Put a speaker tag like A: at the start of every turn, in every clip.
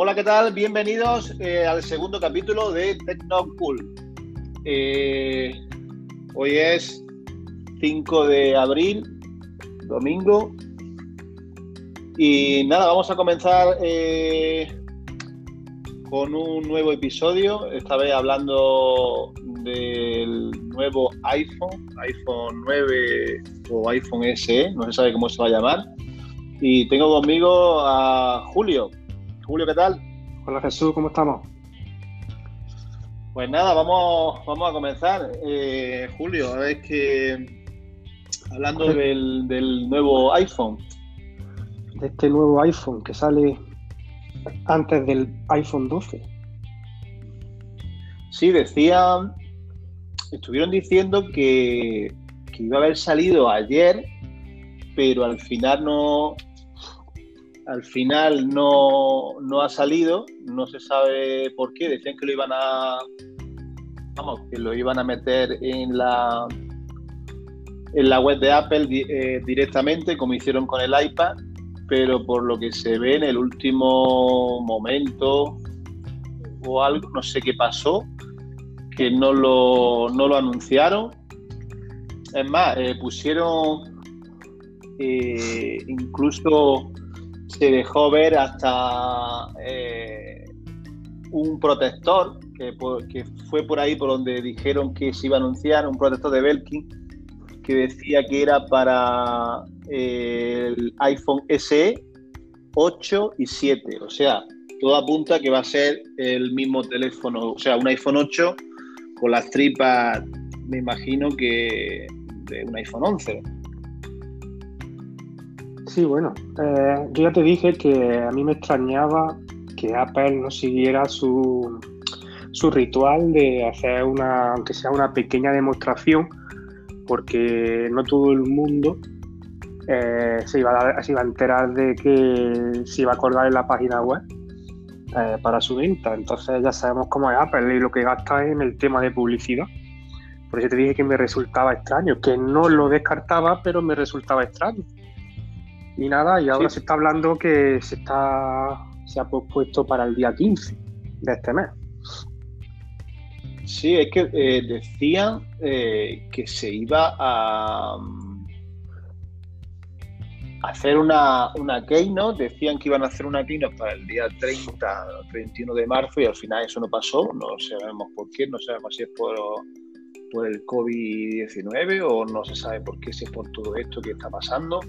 A: Hola, ¿qué tal? Bienvenidos eh, al segundo capítulo de Tecnocool. Eh, hoy es 5 de abril, domingo. Y nada, vamos a comenzar eh, con un nuevo episodio, esta vez hablando del nuevo iPhone, iPhone 9 o iPhone SE, no se sabe cómo se va a llamar. Y tengo conmigo a Julio. Julio, ¿qué tal?
B: Hola Jesús, ¿cómo estamos?
A: Pues nada, vamos, vamos a comenzar. Eh, Julio, a ver que hablando del, del nuevo iPhone.
B: De este nuevo iPhone que sale antes del iPhone 12.
A: Sí, decían, estuvieron diciendo que, que iba a haber salido ayer, pero al final no, al final no, no, ha salido, no se sabe por qué, decían que lo iban a vamos, que lo iban a meter en la en la web de Apple eh, directamente, como hicieron con el iPad, pero por lo que se ve en el último momento o algo, no sé qué pasó, que no lo, no lo anunciaron. Es más, eh, pusieron eh, incluso se dejó ver hasta eh, un protector que, fue por ahí por donde dijeron que se iba a anunciar, un protector de Belkin que decía que era para el iPhone SE 8 y 7. O sea, todo apunta que va a ser el mismo teléfono, o sea, un iPhone 8 con las tripas, me imagino que de un iPhone 11.
B: Sí, bueno, eh, yo ya te dije que a mí me extrañaba que Apple no siguiera su, su ritual de hacer una, aunque sea una pequeña demostración, porque no todo el mundo eh, se, iba a, se, iba a, enterar de que se iba a acordar en la página web eh, para su venta. Entonces ya sabemos cómo es Apple y lo que gasta en el tema de publicidad. Por eso te dije que me resultaba extraño, que no lo descartaba, pero me resultaba extraño. Y nada, y ahora sí. se está hablando que se está se ha pospuesto para el día 15 de este mes.
A: Sí, es que eh, decían eh, que se iba a um, hacer una, una keynote, decían que iban a hacer una keynote para el día 30, 31 de marzo y al final eso no pasó, no sabemos por qué, no sabemos si es por, por el COVID-19 o no se sabe por qué, si es por todo esto que está pasando.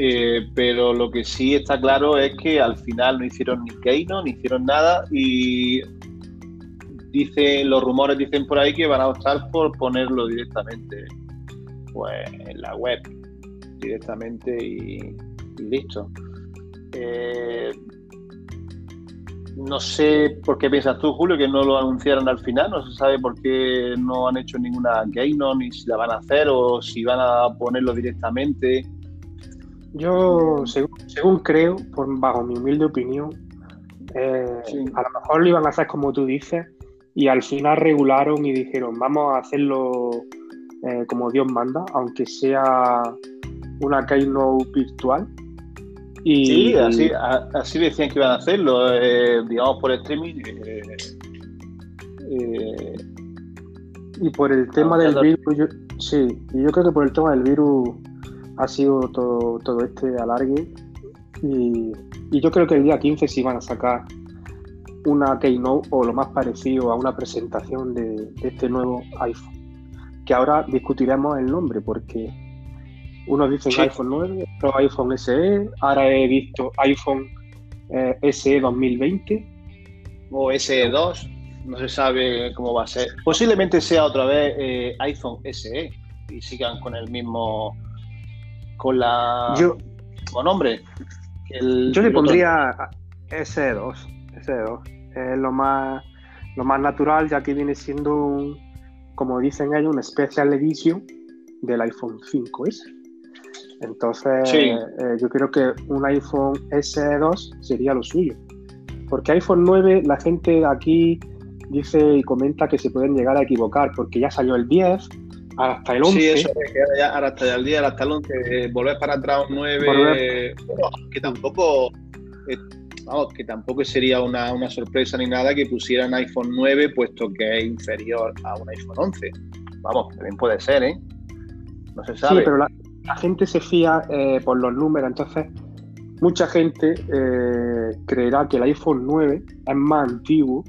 A: Eh, pero lo que sí está claro es que al final no hicieron ni keynote, ni hicieron nada y dice, los rumores dicen por ahí que van a optar por ponerlo directamente pues, en la web, directamente y, y listo. Eh, no sé por qué piensas tú, Julio, que no lo anunciaron al final, no se sabe por qué no han hecho ninguna keynote, ni si la van a hacer o si van a ponerlo directamente.
B: Yo, según, según creo, por, bajo mi humilde opinión, eh, sí. a lo mejor lo iban a hacer como tú dices, y al final regularon y dijeron, vamos a hacerlo eh, como Dios manda, aunque sea una keynote virtual.
A: Y, sí, así, así decían que iban a hacerlo, eh, digamos por streaming.
B: Eh, y por el tema del virus, yo, sí, y yo creo que por el tema del virus ha sido todo, todo este alargue. Y, y yo creo que el día 15 sí van a sacar una keynote o lo más parecido a una presentación de, de, este nuevo iPhone. Que ahora discutiremos el nombre porque unos dicen sí. iPhone 9, otros iPhone SE, ahora he visto iPhone eh, SE 2020.
A: O SE2, no se sabe cómo va a ser. Posiblemente sea otra vez eh, iPhone SE y sigan con el mismo, con la,
B: yo,
A: con nombre.
B: El, yo le pondría SE2. SE2 es lo más, lo más natural, ya que viene siendo, un, como dicen ellos, una special edition del iPhone 5S. Entonces, sí. eh, yo creo que un iPhone SE2 sería lo suyo. Porque iPhone 9, la gente aquí dice y comenta que se pueden llegar a equivocar, porque ya salió el 10, hasta el 11.
A: Sí, eso, que ya hasta el 10, hasta el 11, volver para atrás un 9, volver... Bueno, que tampoco. Eh, vamos, que tampoco sería una, una, sorpresa ni nada que pusieran iPhone 9 puesto que es inferior a un iPhone 11. Vamos, también puede ser, ¿eh? No se sabe.
B: Sí, pero la, gente se fía eh, por los números, entonces mucha gente eh, creerá que el iPhone 9 es más antiguo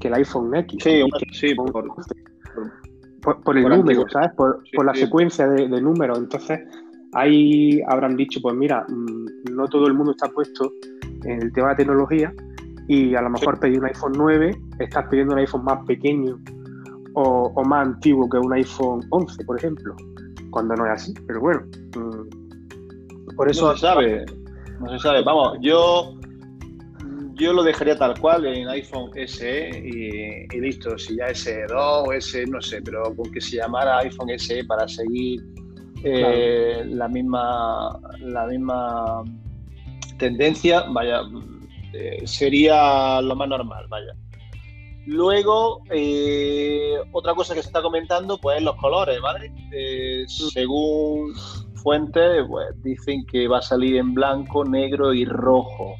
B: que el iPhone X.
A: Sí, sí por,
B: por, el número, ¿sabes? Por, la secuencia de, números. Entonces, ahí habrán dicho, pues mira, mm, no todo el mundo está puesto en el tema de tecnología y a lo mejor pedir un iPhone 9, estás pidiendo un iPhone más pequeño o, más antiguo que un iPhone 11, por ejemplo, cuando no es así. Pero bueno,
A: mm, por eso... No se sabe, no se sabe. Vamos, yo yo lo dejaría tal cual en iPhone SE y, listo, si ya SE2 o SE, no sé, pero con que se llamara iPhone SE para seguir eh, la misma la misma tendencia, vaya, eh, sería lo más normal, vaya. Luego, eh, otra cosa que se está comentando, pues los colores, ¿vale? según fuentes, pues dicen que va a salir en blanco, negro y rojo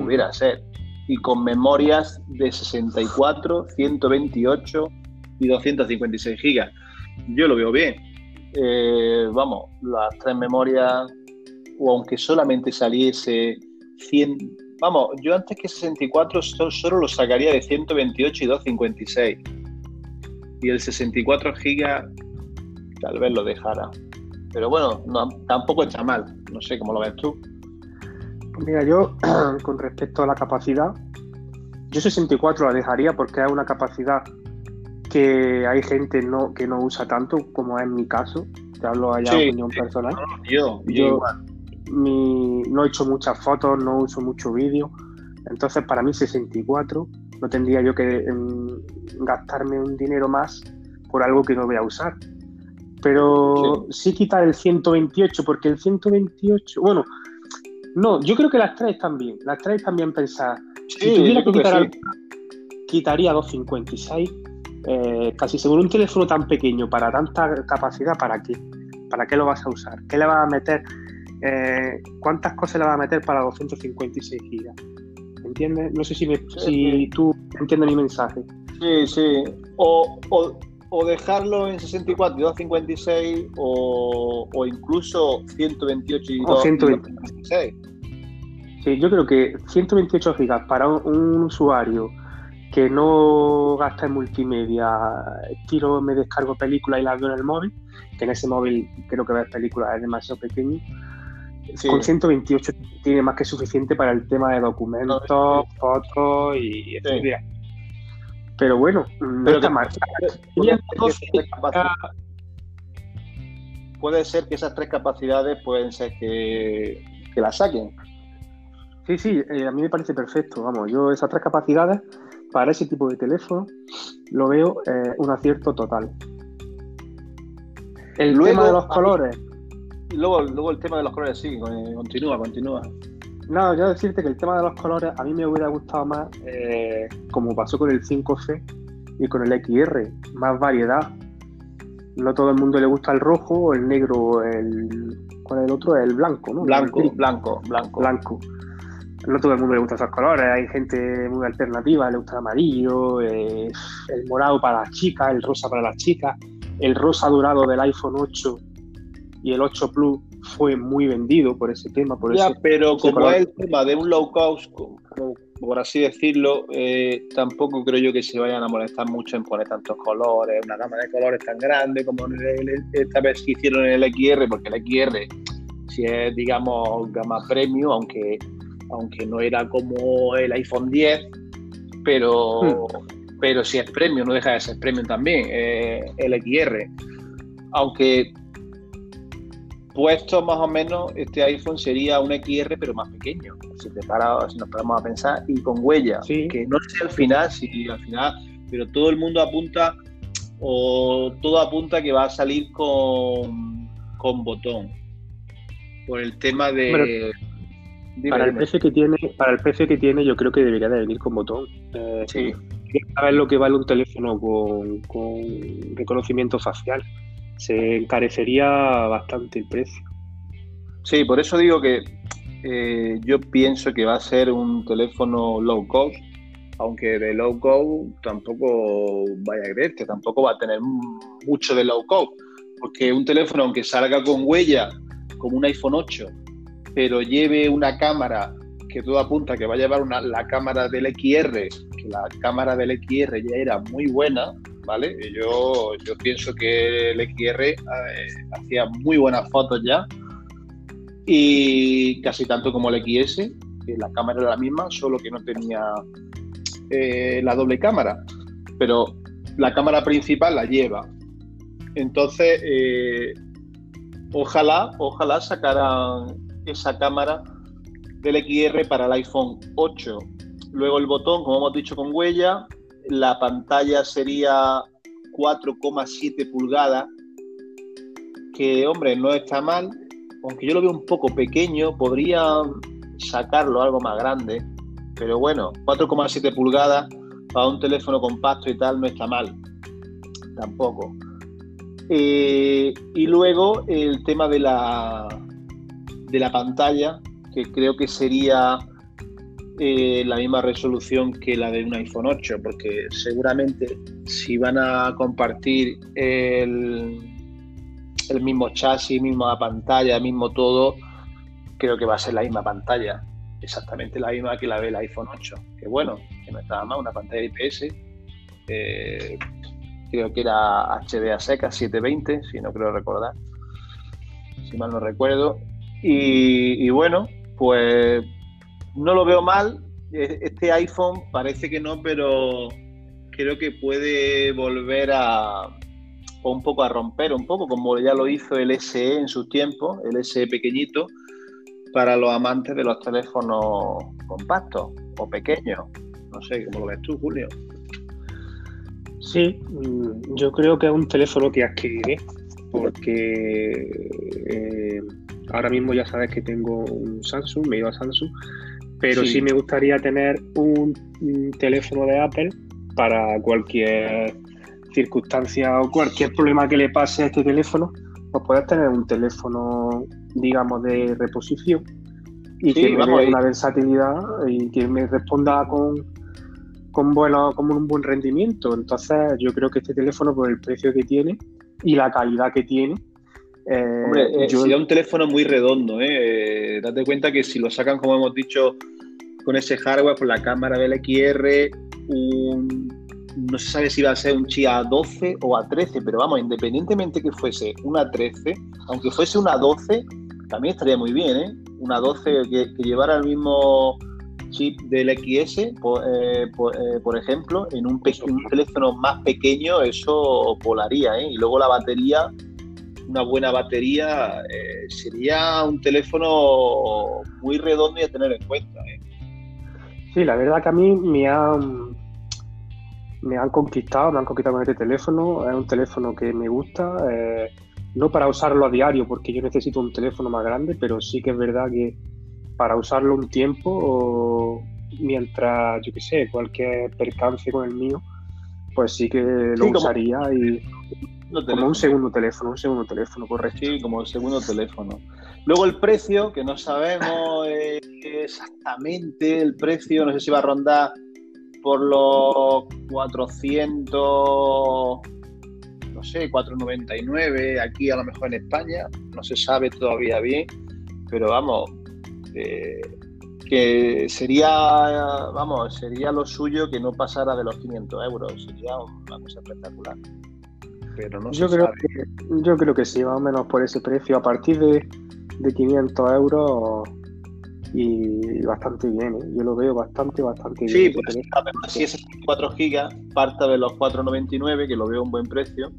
A: pudiera ser, y con memorias de 64, 128 y 256 gigas. Yo lo veo bien. Eh, vamos, las tres memorias, o aunque solamente saliese 100, vamos, yo antes que 64 solo, lo sacaría de 128 y 256. Y el 64 gigas tal vez lo dejara. Pero bueno, no, tampoco está mal. No sé cómo lo ves tú.
B: Mira, yo con respecto a la capacidad, yo 64 la dejaría porque es una capacidad que hay gente no, que no usa tanto, como es mi caso. Te hablo allá de opinión personal.
A: Yo,
B: yo, no he hecho muchas fotos, no uso mucho vídeo. Entonces, para mí 64 no tendría yo que em, gastarme un dinero más por algo que no voy a usar. Pero sí quitar el 128, porque el 128, bueno, no, yo creo que las tres bien. Las tres bien pensadas. si tuviera que quitar quitaría 256. Eh, casi seguro un teléfono tan pequeño para tanta capacidad, ¿para qué? ¿Para qué lo vas a usar? ¿Qué le vas a meter? Eh, ¿Cuántas cosas le vas a meter para 256 gigas? ¿Entiendes? No sé si, si tú entiendes mi mensaje.
A: Sí, sí. O, o, dejarlo en 64 y 256 o, o incluso 128 y 256
B: yo creo que 128 gigas para un, usuario que no gasta en multimedia, tiro, me descargo películas y las veo en el móvil, que en ese móvil creo que ver películas es demasiado pequeño. Con 128 tiene más que suficiente para el tema de documentos, fotos y etc. Pero bueno, no está mal.
A: Puede ser que esas tres capacidades pueden ser que, que las saquen.
B: Sí, sí, eh, a mí me parece perfecto. Vamos, yo esas tres capacidades para ese tipo de teléfono lo veo eh, un acierto total. El tema de los colores.
A: luego, luego el tema de los colores, sí, continúa, continúa.
B: No, yo decirte que el tema de los colores a mí me hubiera gustado más, eh, como pasó con el 5C y con el XR, más variedad. No todo el mundo le gusta el rojo, el negro, el. ¿Cuál es el otro? El blanco, ¿no?
A: Blanco, blanco, blanco.
B: Blanco no todo el mundo le gusta esos colores, hay gente muy alternativa, le gusta el amarillo, eh, el morado para las chicas, el rosa para las chicas, el rosa dorado del iPhone 8 y el 8 Plus fue muy vendido por ese tema. Por
A: ya, pero como es el tema de un low cost, por así decirlo, eh, tampoco creo yo que se vayan a molestar mucho en poner tantos colores, una gama de colores tan grande como esta vez que hicieron en el XR, porque el XR, si es, digamos, gama premium, aunque aunque no era como el iPhone 10, pero, hmm. pero si es premium, no deja de ser premium también, eh, el XR. Aunque puesto más o menos, este iPhone sería un XR, pero más pequeño, si, te si nos paramos a pensar, y con huella, que no sé al final, si al final, pero todo el mundo apunta, o todo apunta que va a salir con, con botón, por el tema de
B: para el precio que tiene, para el precio que tiene, yo creo que debería de venir con botón.
A: Eh, sí.
B: saber lo que vale un teléfono con, reconocimiento facial. Se encarecería bastante el precio.
A: Sí, por eso digo que eh, yo pienso que va a ser un teléfono low cost, aunque de low cost tampoco vaya a creer, que tampoco va a tener mucho de low cost, porque un teléfono, aunque salga con huella, como un iPhone 8, pero lleve una cámara que todo apunta que va a llevar una, la cámara del XR, que la cámara del XR ya era muy buena, ¿vale? Yo, yo pienso que el XR eh, hacía muy buenas fotos ya y casi tanto como el XS, que la cámara era la misma, solo que no tenía eh, la doble cámara, pero la cámara principal la lleva. Entonces, eh, ojalá, ojalá sacaran esa cámara del XR para el iPhone 8. Luego el botón, como hemos dicho, con huella. La pantalla sería 4,7 pulgadas, que hombre, no está mal, aunque yo lo veo un poco pequeño, podría sacarlo algo más grande, pero bueno, 4,7 pulgadas para un teléfono compacto y tal no está mal, tampoco. Eh, y luego el tema de la, de la pantalla, que creo que sería eh, la misma resolución que la de un iPhone 8, porque seguramente si van a compartir el, el mismo chasis, misma pantalla, mismo todo, creo que va a ser la misma pantalla, exactamente la misma que la del iPhone 8. Que bueno, que no estaba mal, una pantalla IPS. Eh, creo que era HDA seca 720, si no creo recordar, si mal no recuerdo. Y, bueno, pues no lo veo mal. E, este iPhone parece que no, pero creo que puede volver a, un poco a romper, un poco como ya lo hizo el SE en su tiempo, el SE pequeñito, para los amantes de los teléfonos compactos o pequeños. No sé, ¿cómo lo ves tú, Julio?
B: Sí, mm, yo creo que es un teléfono que adquiriré porque eh, ahora mismo ya sabes que tengo un Samsung, me iba a Samsung, pero sí. me gustaría tener un teléfono de Apple para cualquier circunstancia o cualquier problema que le pase a este teléfono, pues puedas tener un teléfono, digamos, de reposición y que me dé una versatilidad y que me responda con, con, bueno, con un buen rendimiento. Entonces, yo creo que este teléfono, por el precio que tiene y la calidad que tiene,
A: eh, Hombre, eh, sería un teléfono muy redondo, ¿eh? Date cuenta que si lo sacan, como hemos dicho, con ese hardware, con la cámara del XR, un no se sabe si va a ser un chi A12 o A13, pero vamos, independientemente que fuese una 13, aunque fuese una 12, también estaría muy bien, ¿eh? Una 12 que, llevara el mismo chip del XS, eh, eh, por, ejemplo, en un, teléfono más pequeño, eso volaría, ¿eh? Y luego la batería, una buena batería, eh, sería un teléfono muy redondo y a tener en cuenta, ¿eh?
B: Sí, la verdad que a mí me ha me han conquistado, me han conquistado con este teléfono. Es un teléfono que me gusta, eh, no para usarlo a diario, porque yo necesito un teléfono más grande, pero sí que es verdad que para usarlo un tiempo, mientras, yo qué sé, cualquier percance con el mío, pues sí que lo usaría y como un segundo teléfono, un segundo teléfono, correcto.
A: Sí, como el segundo teléfono. Luego el precio, que no sabemos eh, exactamente el precio, no sé si va a rondar por los 400, no sé, 499, aquí a lo mejor en España, no se sabe todavía bien, pero vamos, eh, que sería, vamos, sería lo suyo que no pasara de los 500 euros, sería una cosa espectacular. Pero no
B: yo creo Que, yo creo que sí, más o menos por ese precio, a partir de, de 500 euros y bastante bien, ¿eh? yo lo veo bastante, bastante
A: bien. Sí, pues, si es 4 gigas, parta de los 4,99, que lo veo un buen precio.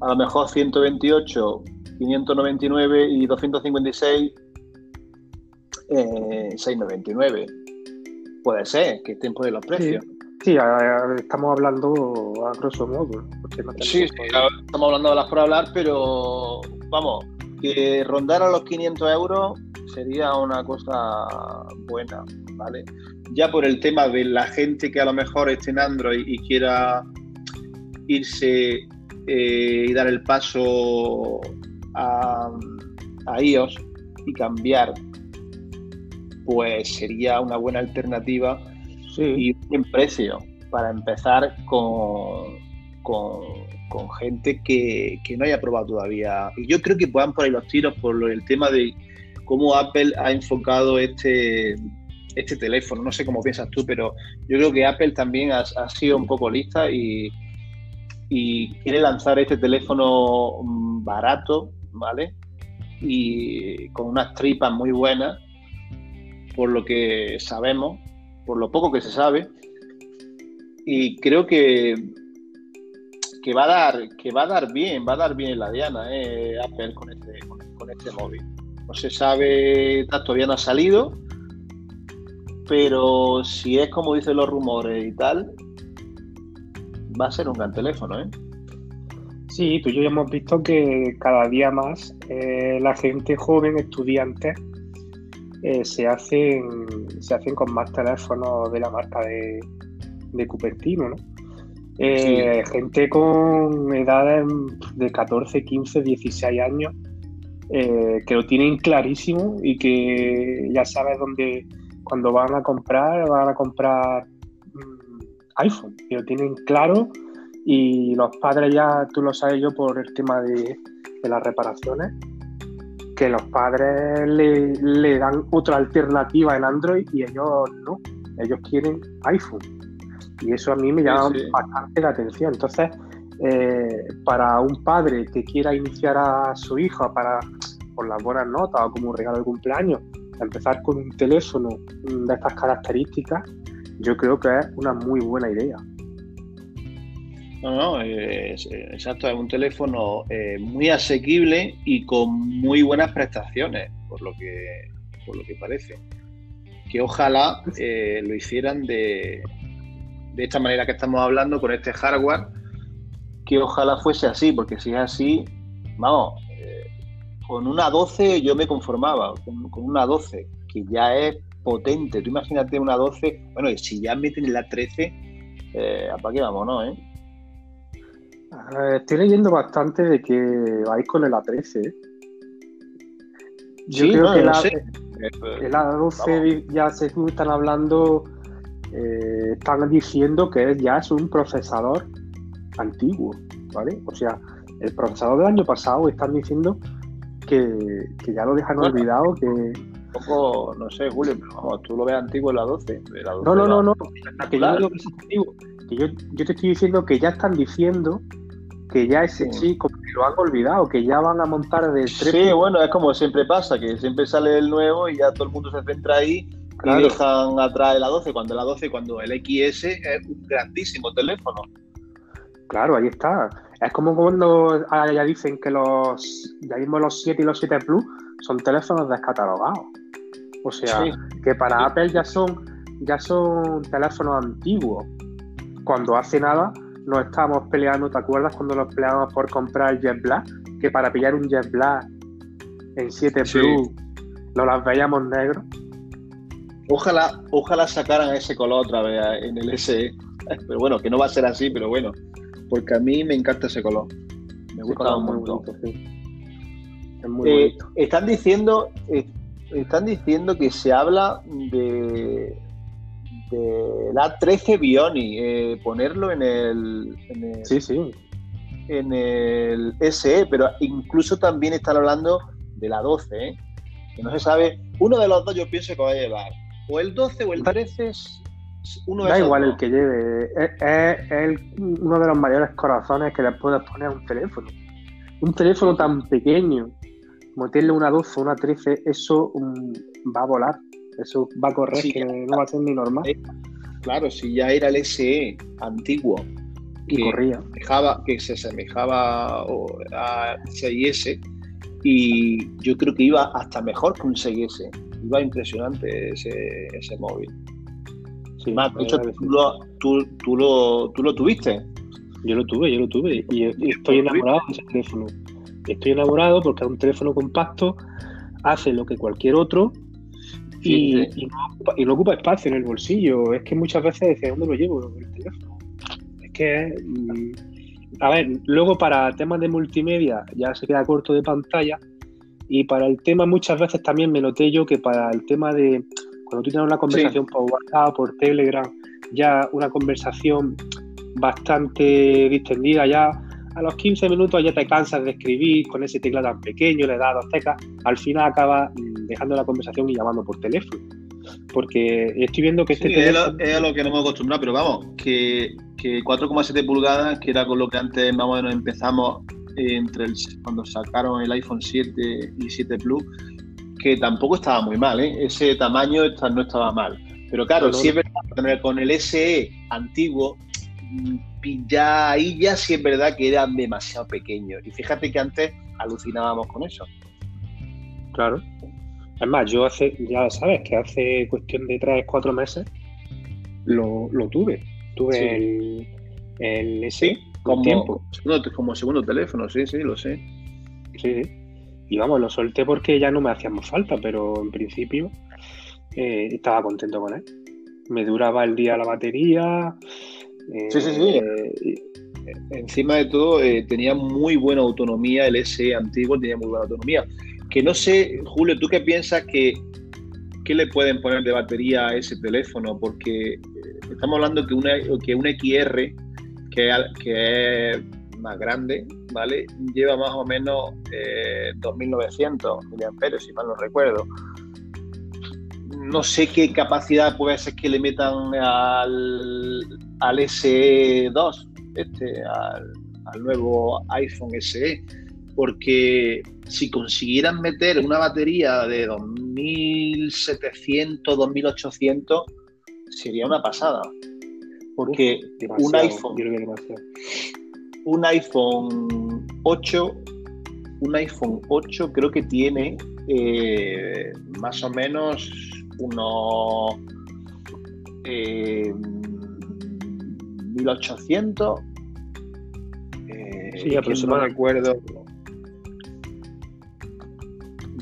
A: A lo mejor 128, 599 y 256, eh, 699. Puede ser que estén por ahí los precios.
B: Sí. Estamos hablando a grosso modo.
A: sí, estamos hablando de las por hablar, pero vamos, que rondar a los 500 euros sería una cosa buena, ¿vale? Ya por el tema de la gente que a lo mejor esté en Android y quiera irse eh, y dar el paso a, iOS y cambiar pues sería una buena alternativa y buen precio para empezar con, con, gente que, no haya probado todavía. Y yo creo que puedan por ahí los tiros por el tema de cómo Apple ha enfocado este, este teléfono. No sé cómo piensas tú, pero yo creo que Apple también ha, sido un poco lista y, y quiere lanzar este teléfono mm, barato, ¿vale? Y con unas tripas muy buenas, por lo que sabemos, por lo poco que se sabe. Y creo que, que va a dar, que va a dar bien, va a dar bien la Diana, eh, Apple con este, con, este móvil. No se sabe, todavía no ha salido, pero si es como dicen los rumores y tal, va a ser un gran teléfono, ¿eh?
B: Sí, tú y yo hemos visto que cada día más eh, la gente joven, estudiantes, eh, se, hacen, se hacen con más teléfonos de la marca de, de Cupertino, ¿no? Eh, gente con edades de 14, 15, 16 años eh, que lo tienen clarísimo y que ya sabes dónde, cuando van a comprar, van a comprar mm, iPhone, y lo tienen claro y los padres ya, tú lo sabes yo por el tema de, de las reparaciones, que los padres le, dan otra alternativa en Android y ellos no, ellos quieren iPhone. Y eso a mí me llama bastante la atención. Entonces, eh, para un padre que quiera iniciar a su hijo para por las buenas notas o como un regalo de cumpleaños, empezar con un teléfono de estas características, yo creo que es una muy buena idea.
A: No, no, es, exacto, es un teléfono eh, muy asequible y con muy buenas prestaciones, por lo que, por lo que parece. Que ojalá eh, lo hicieran de, de esta manera que estamos hablando, con este hardware, que ojalá fuese así, porque si es así, vamos, eh, con una 12 yo me conformaba, con, con, una 12, que ya es potente. Tú imagínate una 12, bueno, y si ya meten la 13, eh, ¿para qué vamos, no? Eh?
B: Estoy leyendo bastante de que vais con el A13. Yo creo que el A12 ya se están hablando, eh, están diciendo que ya es un procesador antiguo, ¿vale? O sea, el procesador del año pasado están diciendo que, ya lo dejan olvidado, que...
A: Un poco, no sé, Julio, pero vamos, tú lo ves antiguo en la 12.
B: no, no, no, no, que yo, que yo, yo te estoy diciendo que ya están diciendo que ya ese chico que lo han olvidado, que ya van a montar de
A: tres. Sí, bueno, es como siempre pasa, que siempre sale el nuevo y ya todo el mundo se centra ahí y dejan atrás el A12, cuando el A12, cuando el XS es un grandísimo teléfono.
B: Claro, ahí está. Es como cuando ya dicen que los, ya mismo los 7 y los 7 Plus son teléfonos descatalogados. O sea, que para Apple ya son, ya son teléfonos antiguos. Cuando hace nada nos estábamos peleando, ¿te acuerdas cuando nos peleábamos por comprar el Jet Black? Que para pillar un Jet Black en 7 Plus nos las veíamos negro.
A: Ojalá, ojalá sacaran ese color otra vez en el SE. Pero bueno, que no va a ser así, pero bueno. Porque a mí me encanta ese color. Me gusta un montón. Es muy eh, bonito. Están diciendo, eh, están diciendo que se habla de la 13 Bioni, eh, ponerlo en el,
B: Sí, sí.
A: En el SE, pero incluso también están hablando de la 12, ¿eh? que no se sabe. Uno de los dos yo pienso que va a llevar. O el 12 o el 13 es
B: uno de Da igual el que lleve. Es, uno de los mayores corazones que le puedes poner a un teléfono. Un teléfono tan pequeño, meterle una 12 o una 13, eso mm, va a volar. Eso va a correr, que no va a ser ni normal.
A: Claro, si ya era el SE antiguo
B: y corría.
A: que se asemejaba a 6S y yo creo que iba hasta mejor que un 6S. Iba impresionante ese, ese móvil. Sí, Más, tú, tú, lo, tú lo tuviste.
B: Yo lo tuve, yo lo tuve y, estoy enamorado de ese teléfono. Estoy enamorado porque es un teléfono compacto, hace lo que cualquier otro y, no ocupa, espacio en el bolsillo. Es que muchas veces dices, ¿dónde lo llevo el teléfono? Es que, mm, a ver, luego para temas de multimedia ya se queda corto de pantalla y para el tema muchas veces también me noté yo que para el tema de, Cuando tú tienes una conversación por WhatsApp, por Telegram, ya una conversación bastante distendida, ya a los 15 minutos ya te cansas de escribir con ese teclado tan pequeño, le das dos teclas, al final acabas mm, dejando la conversación y llamando por teléfono. Porque estoy viendo que este
A: es, a lo, que no hemos acostumbrado, pero vamos, que, que 4,7 pulgadas, que era con lo que antes más o menos empezamos entre el, cuando sacaron el iPhone 7 y 7 Plus, que tampoco estaba muy mal, ¿eh? ese tamaño no estaba mal. Pero claro, si es verdad, con el SE antiguo, mm, ya ahí ya sí es verdad que eran demasiado pequeños. Y fíjate que antes alucinábamos con eso.
B: Claro. Es más, yo hace, ya sabes, que hace cuestión de 3, 4 meses lo, tuve. Tuve el, el SE
A: como, tiempo. como segundo teléfono, sí, sí, lo sé.
B: Sí, y vamos, lo solté porque ya no me hacía más falta, pero en principio eh, estaba contento con él. Me duraba el día la batería.
A: Sí, sí, sí. Eh, encima de todo, eh, tenía muy buena autonomía. El S antiguo tenía muy buena autonomía. Que no sé, Julio, ¿tú qué piensas que qué le pueden poner de batería a ese teléfono? Porque estamos hablando que una, que un XR que, que es más grande, ¿vale? Lleva más o menos eh, 2.900 mAh, si mal no recuerdo. No sé qué capacidad puede ser que le metan al, al SE2, este, al, al nuevo iPhone SE, porque si consiguieran meter una batería de 2.700, 2.800, sería una pasada. Porque un iPhone, un iPhone 8, un iPhone 8 creo que tiene eh, más o menos unos 1800. Eh, eh, sí, aproximadamente. No recuerdo.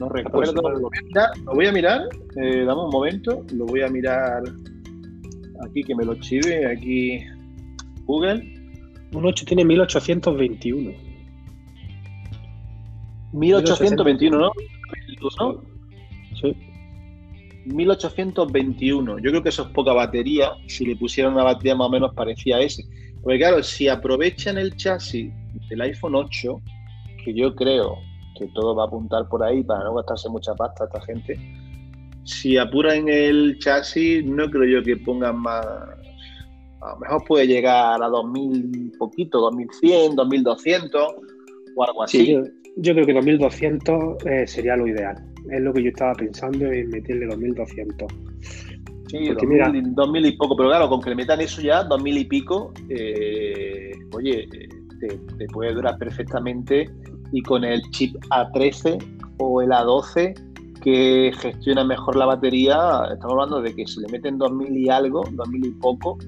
A: No recuerdo. Lo voy a mirar. dame un momento. Lo voy a mirar aquí que me lo chive, aquí Google.
B: Un 8 tiene 1821.
A: 1821, ¿no? Sí. 1821. Yo creo que eso es poca batería. Si le pusieran una batería más o menos parecía a ese. Porque claro, si aprovechan el chasis del iPhone 8, que yo creo que todo va a apuntar por ahí para no gastarse mucha pasta a esta gente, si apuran el chasis, no creo yo que pongan más. A lo mejor puede llegar a 2000 poquito, 2100, 2200 o algo así.
B: yo, creo que 2200 eh, sería lo ideal. Es lo que yo estaba pensando en meterle 2200.
A: Sí, 2000, y poco, pero claro, con que le metan eso ya, 2000 y pico, eh, oye, te, te puede durar perfectamente y con el chip A13 o el A12 que gestiona mejor la batería, estamos hablando de que si le meten 2000 y algo, 2000 y poco,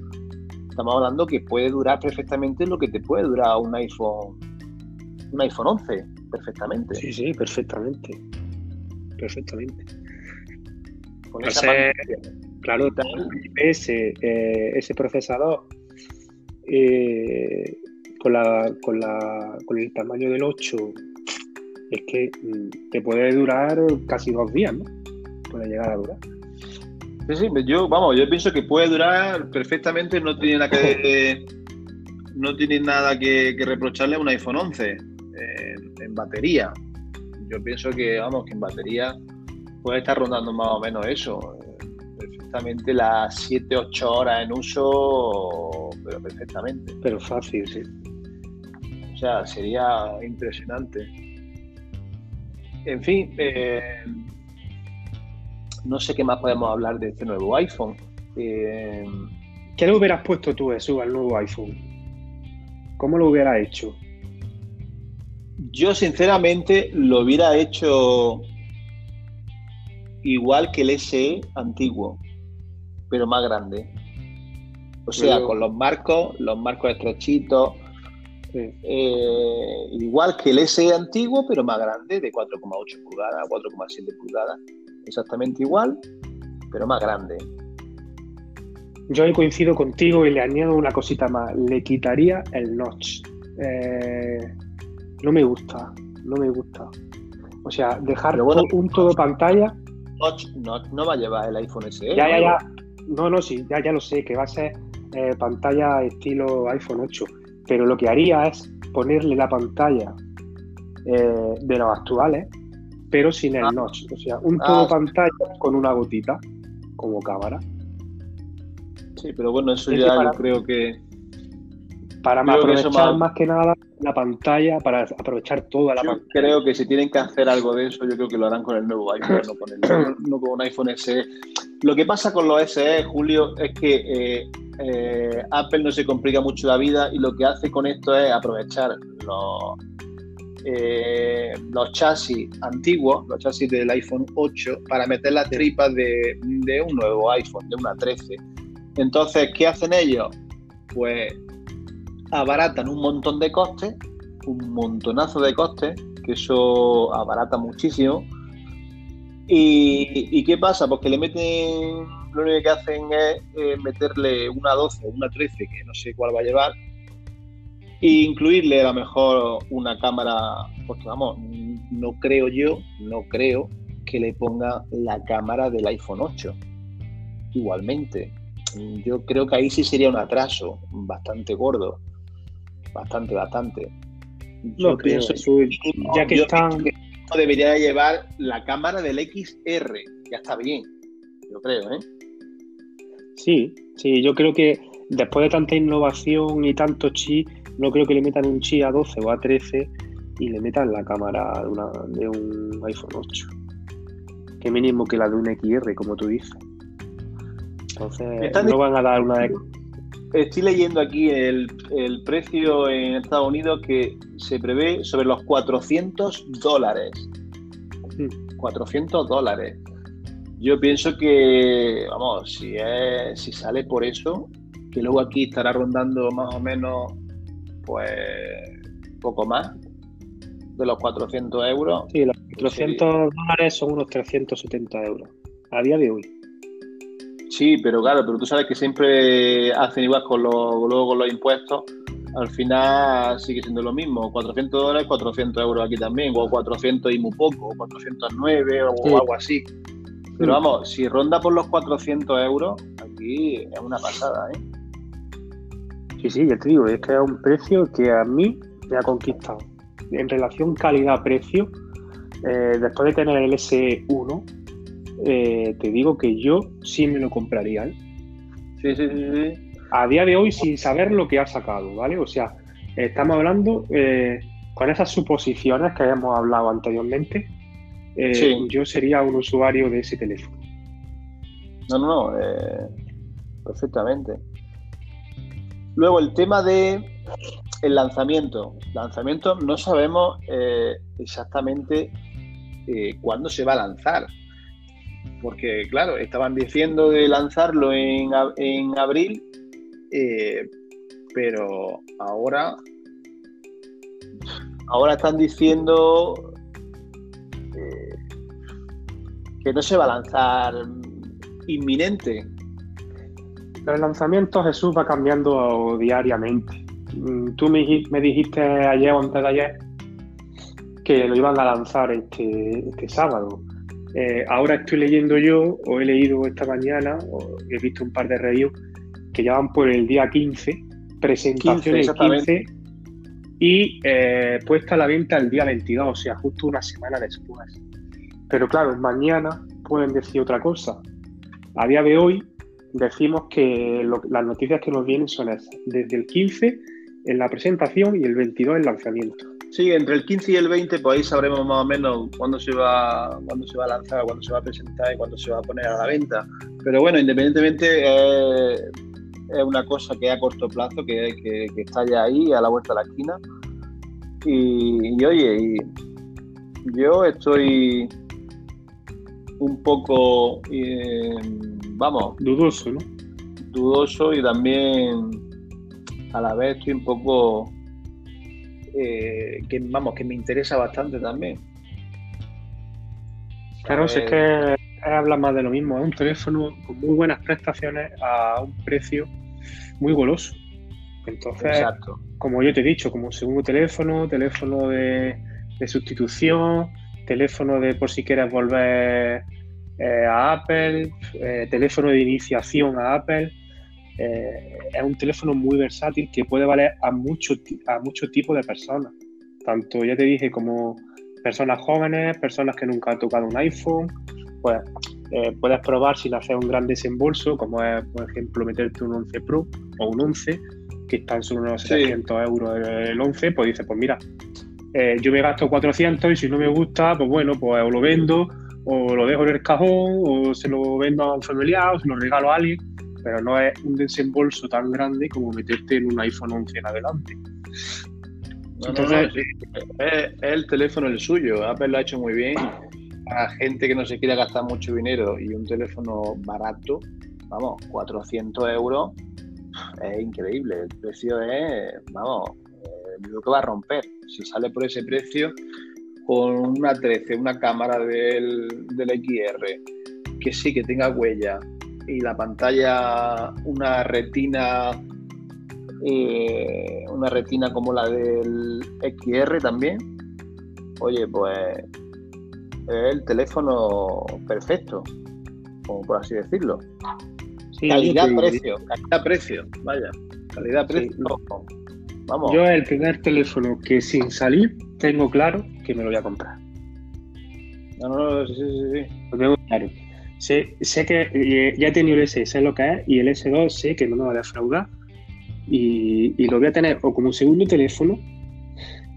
A: estamos hablando que puede durar perfectamente lo que te puede durar un iPhone, un iPhone 11, perfectamente.
B: Sí, sí, perfectamente. Perfectamente.
A: Con ese,
B: claro, ese, eh, ese procesador eh, con, la, con, la, con el tamaño del 8 es que mm, te puede durar casi dos días, ¿no? Puede llegar a durar.
A: Sí, sí, yo, vamos, yo pienso que puede durar perfectamente, no tiene nada que, no tiene nada que, reprocharle a un iPhone 11 en, batería. Yo pienso que, vamos, que en batería puede estar rondando más o menos eso. Perfectamente las 7, 8 horas en uso, pero perfectamente.
B: Pero fácil, sí.
A: O sea, sería impresionante. En fin, eh, no sé qué más podemos hablar de este nuevo iPhone. Eh,
B: ¿Qué le hubieras puesto tú, eso al nuevo iPhone? ¿Cómo lo hubieras hecho?
A: Yo, sinceramente, lo hubiera hecho igual que el SE antiguo, pero más grande. O sea, con los marcos, los marcos estrechitos, eh, igual que el SE antiguo, pero más grande, de 4,8 pulgadas, 4,7 pulgadas. Exactamente igual, pero más grande.
B: Yo coincido contigo y le añado una cosita más. Le quitaría el notch. Eh, no me gusta, no me gusta. O sea, dejar un todo pantalla
A: no, va a llevar el iPhone SE.
B: Ya, ya, ya. No, no, sí, ya, ya lo sé, que va a ser eh, pantalla estilo iPhone 8. Pero lo que haría es ponerle la pantalla eh, de los actuales, pero sin el ah. notch. O sea, un todo ah. pantalla con una gotita como cámara.
A: Sí, pero bueno, eso ya yo creo que.
B: Para aprovechar más que nada la pantalla, para aprovechar toda la
A: yo Creo que si tienen que hacer algo de eso, yo creo que lo harán con el nuevo iPhone, no con, el, no con un iPhone SE. Lo que pasa con los SE, Julio, es que eh, eh, Apple no se complica mucho la vida y lo que hace con esto es aprovechar los, eh, los chasis antiguos, los chasis del iPhone 8, para meter las tripas de, un nuevo iPhone, de una 13. Entonces, ¿qué hacen ellos? Pues abaratan un montón de costes, un montonazo de costes, que eso abarata muchísimo. ¿Y, qué pasa? Pues que le meten, lo único que hacen es meterle una 12 o una 13, que no sé cuál va a llevar, e incluirle a lo mejor una cámara, porque vamos, no creo yo, no creo que le ponga la cámara del iPhone 8. Igualmente, yo creo que ahí sí sería un atraso bastante gordo, bastante, bastante.
B: Yo pienso, ya que están...
A: debería llevar la cámara del XR, ya está bien, yo creo, ¿eh?
B: Sí, sí, yo creo que después de tanta innovación y tanto chip, no creo que le metan un chi a 12 o a 13 y le metan la cámara de, un iPhone 8. Que mínimo que la de un XR, como tú dices. Entonces, no van a dar una...
A: Estoy leyendo aquí el, precio en Estados Unidos que se prevé sobre los 400 dólares. 400 dólares. Yo pienso que, vamos, si, es, si sale por eso, que luego aquí estará rondando más o menos pues poco más de los 400 euros.
B: Sí, los 400 dólares son unos 370 euros a día de hoy.
A: Sí, pero claro, pero tú sabes que siempre hacen igual con los, luego con los impuestos. Al final sigue siendo lo mismo, 400 dólares, 400 euros aquí también, o 400 y muy poco, o 409 o algo así. Pero vamos, si ronda por los 400 euros, aquí es una pasada, ¿eh?
B: Sí, sí, ya te digo, es que es un precio que a mí me ha conquistado. En relación calidad-precio, eh, después de tener el S1, eh, te digo que yo sí me lo compraría. ¿eh?
A: Sí, sí, sí,
B: A día de hoy, sin saber lo que ha sacado, ¿vale? O sea, estamos hablando con esas suposiciones que hemos hablado anteriormente. Yo sería un usuario de ese teléfono.
A: No, no, no, perfectamente. Luego el tema de el lanzamiento. Lanzamiento no sabemos eh, exactamente eh, cuándo se va a lanzar. Porque, claro, estaban diciendo de lanzarlo en, en abril, eh, pero ahora, ahora están diciendo que no se va a lanzar inminente.
B: El lanzamiento Jesús va cambiando diariamente. Mm, tú me, dijiste ayer o antes de ayer que lo iban a lanzar este, este sábado. Eh, ahora estoy leyendo yo, o he leído esta mañana, o he visto un par de reviews que ya van por el día 15, presentación el 15 y eh, puesta a la venta el día 22, o sea, justo una semana después. Pero claro, mañana pueden decir otra cosa. A día de hoy decimos que las noticias que nos vienen son esas, desde el 15 en la presentación y el 22 en el lanzamiento.
A: Sí, entre el 15 y el 20, pues ahí sabremos más o menos cuándo se va, cuándo se va a lanzar, cuándo se va a presentar y cuándo se va a poner a la venta. Pero bueno, independientemente es una cosa que es a corto plazo, que, que, está ya ahí, a la vuelta de la esquina. Y, oye, yo estoy un poco eh, vamos.
B: Dudoso, ¿no?
A: Dudoso y también a la vez estoy un poco. Eh, que vamos, que me interesa bastante también.
B: Claro, si es que habla más de lo mismo, es un teléfono con muy buenas prestaciones a un precio muy goloso. Entonces, como yo te he dicho, como segundo teléfono, teléfono de, de sustitución, teléfono de por si quieres volver eh, a Apple, eh, teléfono de iniciación a Apple. Eh, es un teléfono muy versátil que puede valer a muchos a muchos tipos de personas. Tanto, ya te dije, como personas jóvenes, personas que nunca han tocado un iPhone. Pues puedes probar sin hacer un gran desembolso, como es, por ejemplo, meterte un 11 Pro o un 11, que están sobre unos 700 euros el 11, pues dices, pues mira, yo me gasto 400 y si no me gusta, pues bueno, pues o lo vendo o lo dejo en el cajón, o se lo vendo a un familiar, o se lo regalo a alguien, pero no es un desembolso tan grande como meterte en un iPhone 11 en adelante.
A: Entonces, es, el teléfono el suyo. Apple lo ha hecho muy bien. Para gente que no se quiera gastar mucho dinero y un teléfono barato, vamos, 400 euros, es increíble. El precio es, vamos, eh, lo que va a romper. Si sale por ese precio, con una 13, una cámara del, XR, que sí que tenga huella y la pantalla una retina eh, una retina como la del XR también oye pues es el teléfono perfecto como por así decirlo calidad precio calidad precio vaya calidad precio
B: vamos yo el primer teléfono que sin salir tengo claro que me lo voy a comprar.
A: No, no, no, sí, sí, sí.
B: Lo tengo claro. Sé, sé que eh, ya he tenido el S, sé lo que es, y el S2 sé que no me va a defraudar. Y, y lo voy a tener o como segundo teléfono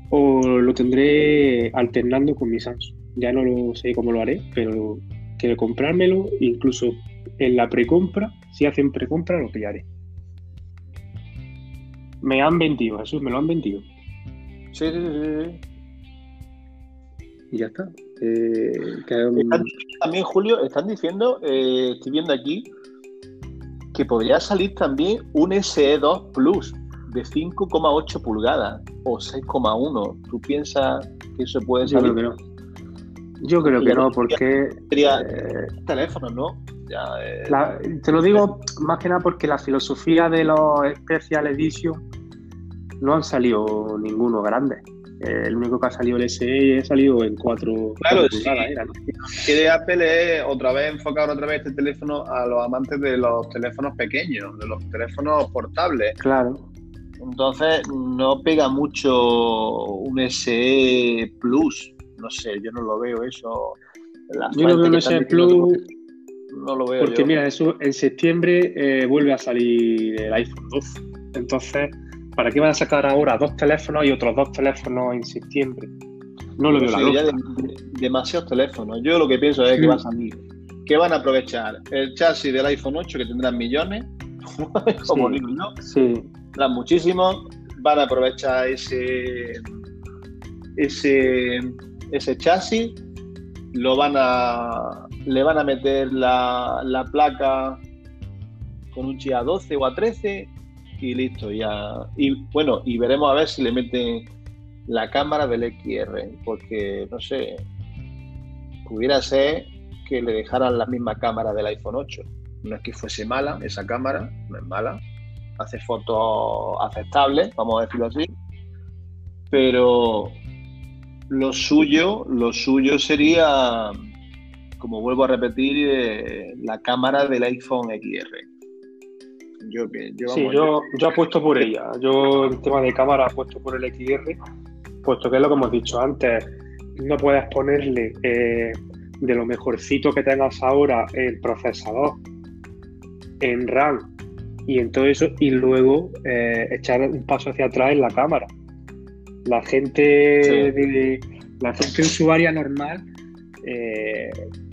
B: o lo tendré alternando con mi Samsung. Ya no lo sé cómo lo haré, pero que comprármelo, incluso en la precompra, si hacen precompra, lo pillaré. Me han vendido, Jesús, me lo han vendido.
A: Sí, sí, sí
B: y ya está. Eh,
A: también, Julio, están diciendo, eh, estoy viendo aquí, que podría salir también un SE2 Plus de 5,8 pulgadas o 6,1. ¿Tú piensas que eso puede
B: salir? Yo creo que no. Yo creo que no, porque.
A: Sería eh, teléfono, ¿no?
B: te lo digo más que nada porque la filosofía de los Special Edition no han salido ninguno grande. Eh, el único que ha salido el SE ha salido en 4
A: claro, pulgadas. Era, ¿no? Que de Apple es otra vez enfocar otra vez este teléfono a los amantes de los teléfonos pequeños, de los teléfonos portables.
B: Claro.
A: Entonces no pega mucho un SE Plus. No sé, yo no lo veo eso.
B: yo no veo un SE Plus. No lo veo. Porque mira, eso en septiembre eh, vuelve a salir el iPhone 12. Entonces ¿Para qué van a sacar ahora dos teléfonos y otros dos teléfonos en septiembre? No lo veo la
A: demasiados teléfonos. Yo lo que pienso es que va a. Que van a aprovechar el chasis del iPhone 8 que tendrán millones, como digo yo.
B: Sí.
A: Tendrán muchísimos. Van a aprovechar ese ese ese chasis. Lo van a le van a meter la, la placa con un chip a 12 o a 13 y listo, ya. Y bueno, y veremos a ver si le meten la cámara del XR, porque no sé, pudiera ser que le dejaran la misma cámara del iPhone 8. No es que fuese mala esa cámara, no es mala, hace fotos aceptables, vamos a decirlo así, pero lo suyo, lo suyo sería, como vuelvo a repetir, eh, la cámara del iPhone XR
B: yo, yo, sí, yo, yo apuesto por ella. Yo en tema de cámara apuesto por el XR, puesto que es lo que hemos dicho antes. No puedes ponerle eh, de lo mejorcito que tengas ahora el procesador en RAM y en todo eso y luego eh, echar un paso hacia atrás en la cámara. La gente la gente usuaria normal eh,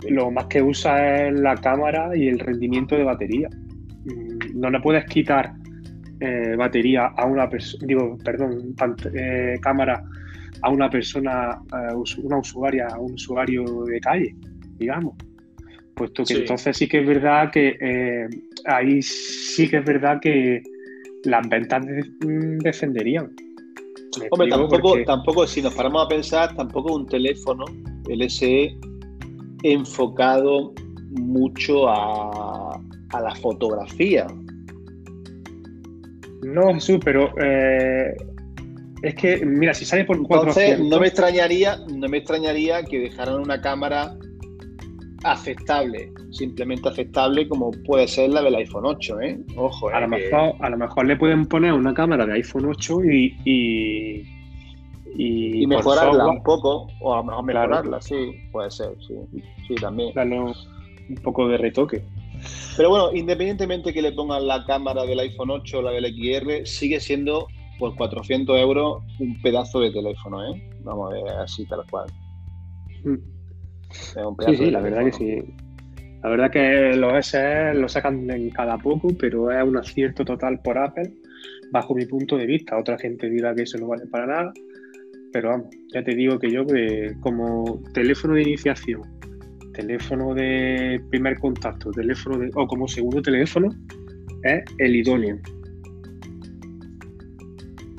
B: lo más que usa es la cámara y el rendimiento de batería no le puedes quitar eh, batería a una persona, digo, perdón, eh, cámara a una persona, una usuaria, a un usuario de calle, digamos. Puesto que entonces sí que es verdad que eh, ahí sí que es verdad que las ventas mm, defenderían.
A: Hombre, tampoco, tampoco, si nos paramos a pensar, tampoco un teléfono, el SE, enfocado mucho a, a la fotografía.
B: No, Jesús, pero eh, es que, mira, si sale por 400...
A: no me extrañaría, no me extrañaría que dejaran una cámara aceptable, simplemente aceptable como puede ser la del iPhone 8, ¿eh? Ojo,
B: a, lo mejor, a lo mejor le pueden poner una cámara de iPhone 8 y...
A: y, y, mejorarla un poco, o a lo mejor mejorarla, sí, puede ser, sí, sí, también.
B: Darle un poco de retoque.
A: Pero bueno, independientemente que le pongan la cámara del iPhone 8 o la del XR, sigue siendo por 400 euros un pedazo de teléfono, ¿eh? Vamos a ver, así tal cual.
B: Mm. sí, sí, la verdad que sí. La verdad que los SE lo sacan en cada poco, pero es un acierto total por Apple, bajo mi punto de vista. Otra gente dirá que eso no vale para nada, pero vamos, ya te digo que yo como teléfono de iniciación, teléfono de primer contacto, teléfono de, o como segundo teléfono, es el idóneo.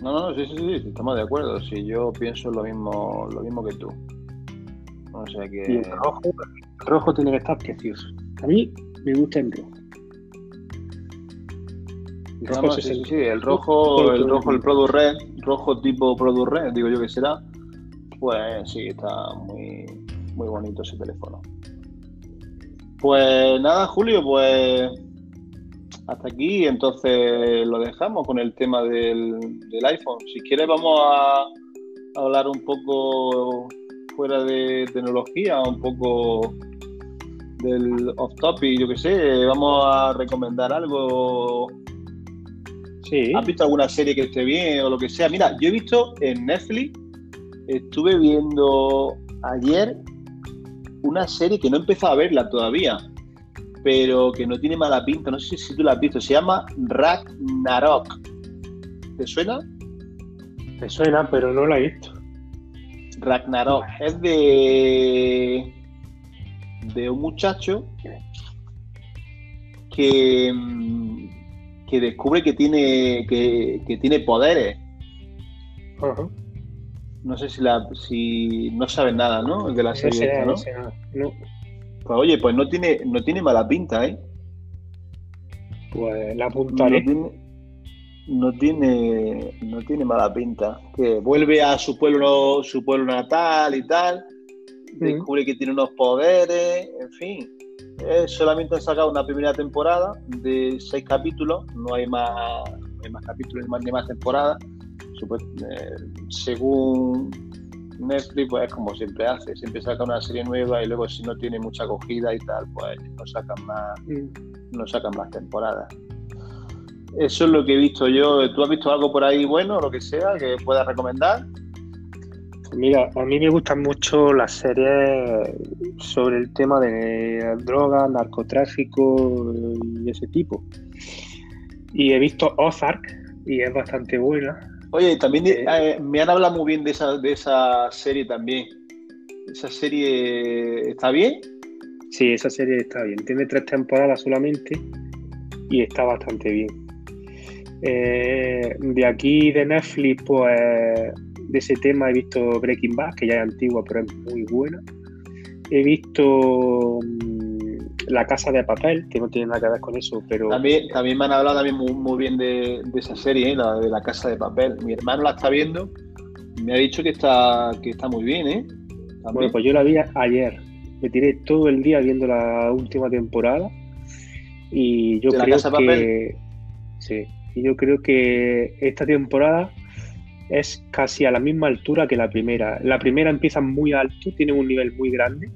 A: No, no, sí, sí, sí, estamos de acuerdo. Si yo pienso lo mismo, lo mismo que tú. O sea que.
B: Y el rojo, el rojo tiene que estar precioso. A mí me gusta el rojo.
A: El rojo sí, el, sí, el rojo, el rojo, el Product Red, rojo tipo Product Red, digo yo que será. Pues sí, está muy, muy bonito ese teléfono. Pues nada, Julio, pues hasta aquí, entonces lo dejamos con el tema del, iPhone. Si quieres vamos a, hablar un poco fuera de tecnología, un poco del off topic, yo qué sé, vamos a recomendar algo. Sí. ¿Has visto alguna serie que esté bien o lo que sea? Mira, yo he visto en Netflix, estuve viendo ayer una serie que no he empezado a verla todavía, pero que no tiene mala pinta. No sé si tú la has visto. Se llama Ragnarok. ¿Te suena?
B: Me suena, pero no la he visto.
A: Ragnarok. Es de. de un muchacho que. que descubre que tiene. que, tiene poderes. No sé si la. si. no sabes nada, ¿no? De la serie. no, no. Pues oye, pues no tiene, no tiene mala pinta, ¿eh?
B: Pues la apuntaré.
A: No tiene, no tiene, mala pinta. Que vuelve a su pueblo, su pueblo natal y tal. Descubre que tiene unos poderes, en fin. solamente han sacado una primera temporada de seis capítulos, no hay más, no hay más capítulos ni más, temporadas. Eh, según Netflix pues es como siempre hace, siempre saca una serie nueva y luego si no tiene mucha acogida y tal, pues no sacan más, no sacan más temporadas. Eso es lo que he visto yo. ¿Tú has visto algo por ahí bueno, o lo que sea, que puedas recomendar?
B: Mira, a mí me gustan mucho las series sobre el tema de drogas, narcotráfico y ese tipo. Y he visto Ozark y es bastante buena.
A: Oye, también eh, eh, me han hablado muy bien de esa, de esa serie también. ¿Esa serie está bien?
B: Sí, esa serie está bien. Tiene tres temporadas solamente y está bastante bien. Eh, de aquí de Netflix, pues de ese tema he visto Breaking Bad, que ya es antigua, pero es muy buena. He visto la Casa de Papel, que no tiene nada que ver con eso, pero...
A: También, también me han hablado también muy, bien de, esa serie, ¿eh? la de La Casa de Papel. Mi hermano la está viendo, me ha dicho que está, que está muy bien, ¿eh?
B: Bueno, pues yo la vi ayer. Me tiré todo el día viendo la última temporada y yo creo que... Sí, y yo creo que esta temporada es casi a la misma altura que la primera. La primera empieza muy alto, tiene un nivel muy grande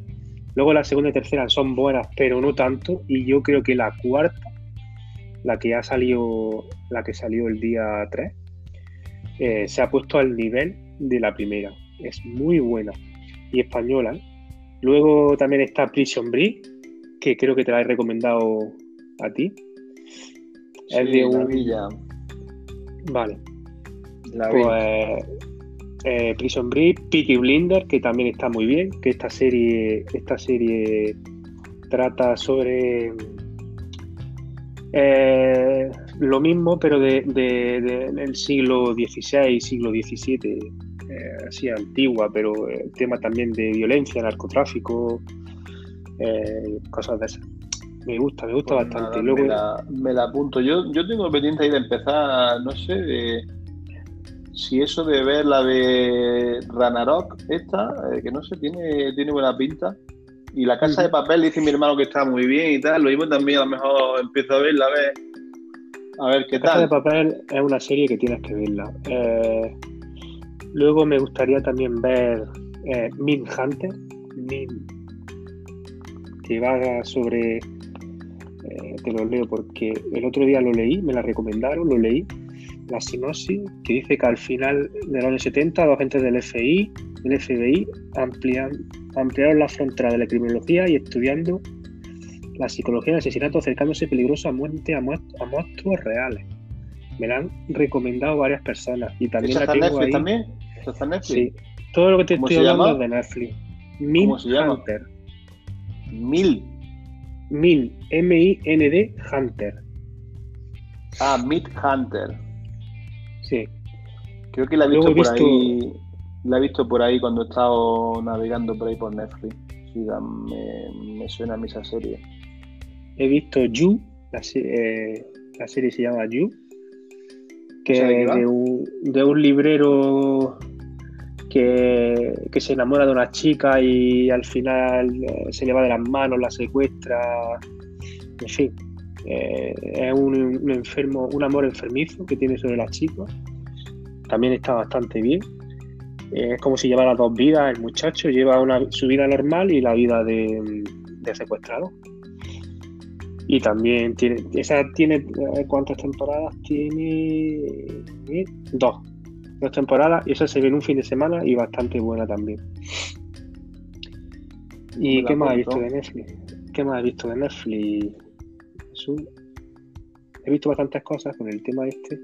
B: Luego la segunda y tercera son buenas, pero no tanto. Y yo creo que la cuarta, la que ha salido, la que salió el día 3, eh, se ha puesto al nivel de la primera. Es muy buena y española. Luego también está Prison Break, que creo que te la he recomendado a ti.
A: es de un...
B: Vale. La pues, eh, Prison Break, Peaky Blinder, que también está muy bien, que esta serie, esta serie trata sobre eh, lo mismo, pero de, del siglo XVI, siglo XVII, eh, así antigua, pero tema también de violencia, narcotráfico, cosas de esas. Me gusta, me gusta pues bastante.
A: me, la, me, la, apunto. Yo, yo tengo pendiente ahí de empezar, no sé, de si eso de ver la de Ranarok, esta, eh, que no sé, tiene, tiene buena pinta. Y la casa de papel dice mi hermano que está muy bien y tal. Lo mismo también a lo mejor empiezo a verla a ver. A ver qué
B: La Casa de Papel es una serie que tienes que verla. Eh, luego me gustaría también ver eh, Min Hunter, Min, que va sobre. eh, te lo leo porque el otro día lo leí, me la recomendaron, lo leí. La sinopsis que dice que al final de los años 70 los agentes del FBI, del FBI amplian, ampliaron la frontera de la criminología y estudiando la psicología del asesinato acercándose peligroso a muerte a, muest- a monstruos reales. Me la han recomendado varias personas y también
A: ¿Esa
B: la tengo
A: Netflix
B: ahí.
A: también? ¿Esa está en Netflix?
B: Sí. Todo lo que te
A: ¿Cómo
B: estoy hablando
A: llama?
B: es de Netflix. Min
A: ¿Cómo se llama?
B: Hunter.
A: Mil.
B: Min, M-I-N-D Hunter.
A: Ah, Meat Hunter.
B: Sí.
A: Creo que la he visto por ahí. La he visto por ahí cuando he estado navegando por ahí por Netflix. Sí, me, me suena a mí esa serie.
B: He visto You, la, eh, la serie se llama You, que
A: ¿Esa de qué
B: es
A: va?
B: de un, de un librero que, que se enamora de una chica y al final eh, se le va de las manos, la secuestra, en fin. Eh, es un, un enfermo, un amor enfermizo que tiene sobre la chica. También está bastante bien. Eh, es como si llevara dos vidas el muchacho, lleva una, su vida normal y la vida de, de secuestrado. Y también tiene, esa tiene, eh, ¿cuántas temporadas? Tiene eh, dos. Dos temporadas y esa se ve en un fin de semana y bastante buena también. ¿Y
A: Me la
B: qué más
A: apunto.
B: visto de Netflix? ¿Qué más he visto de Netflix? He visto bastantes cosas con el tema este.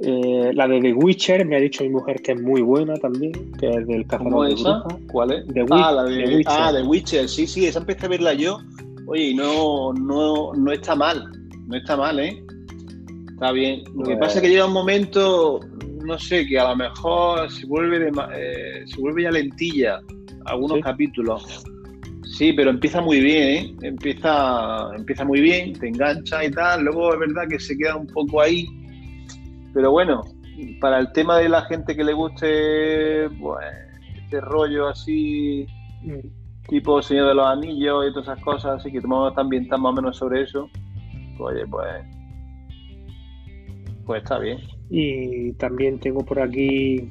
B: Eh, la de The Witcher me ha dicho mi mujer que es muy buena también, que es del
A: ¿Cómo
B: cazador de
A: es esa? ¿Cuál es?
B: The
A: ah, la
B: The
A: de,
B: Witcher.
A: ah, The Witcher. Sí, sí, esa empecé a verla yo. Oye, no, no, no está mal. No está mal, ¿eh? Está bien. Lo que
B: Pues-
A: pasa es que llega un momento, no sé, que a lo mejor se vuelve, de, eh, se vuelve ya lentilla algunos
B: Sí.
A: capítulos. Sí, pero empieza muy bien, ¿eh? Empieza, empieza muy bien, te engancha y tal. Luego es verdad que se queda un poco ahí. Pero bueno, para el tema de la gente que le guste pues, este rollo así,
B: Mm.
A: tipo Señor de los Anillos y todas esas cosas, así que tomamos también tan más o menos sobre eso, pues, oye, pues, pues está bien.
B: Y también tengo por aquí.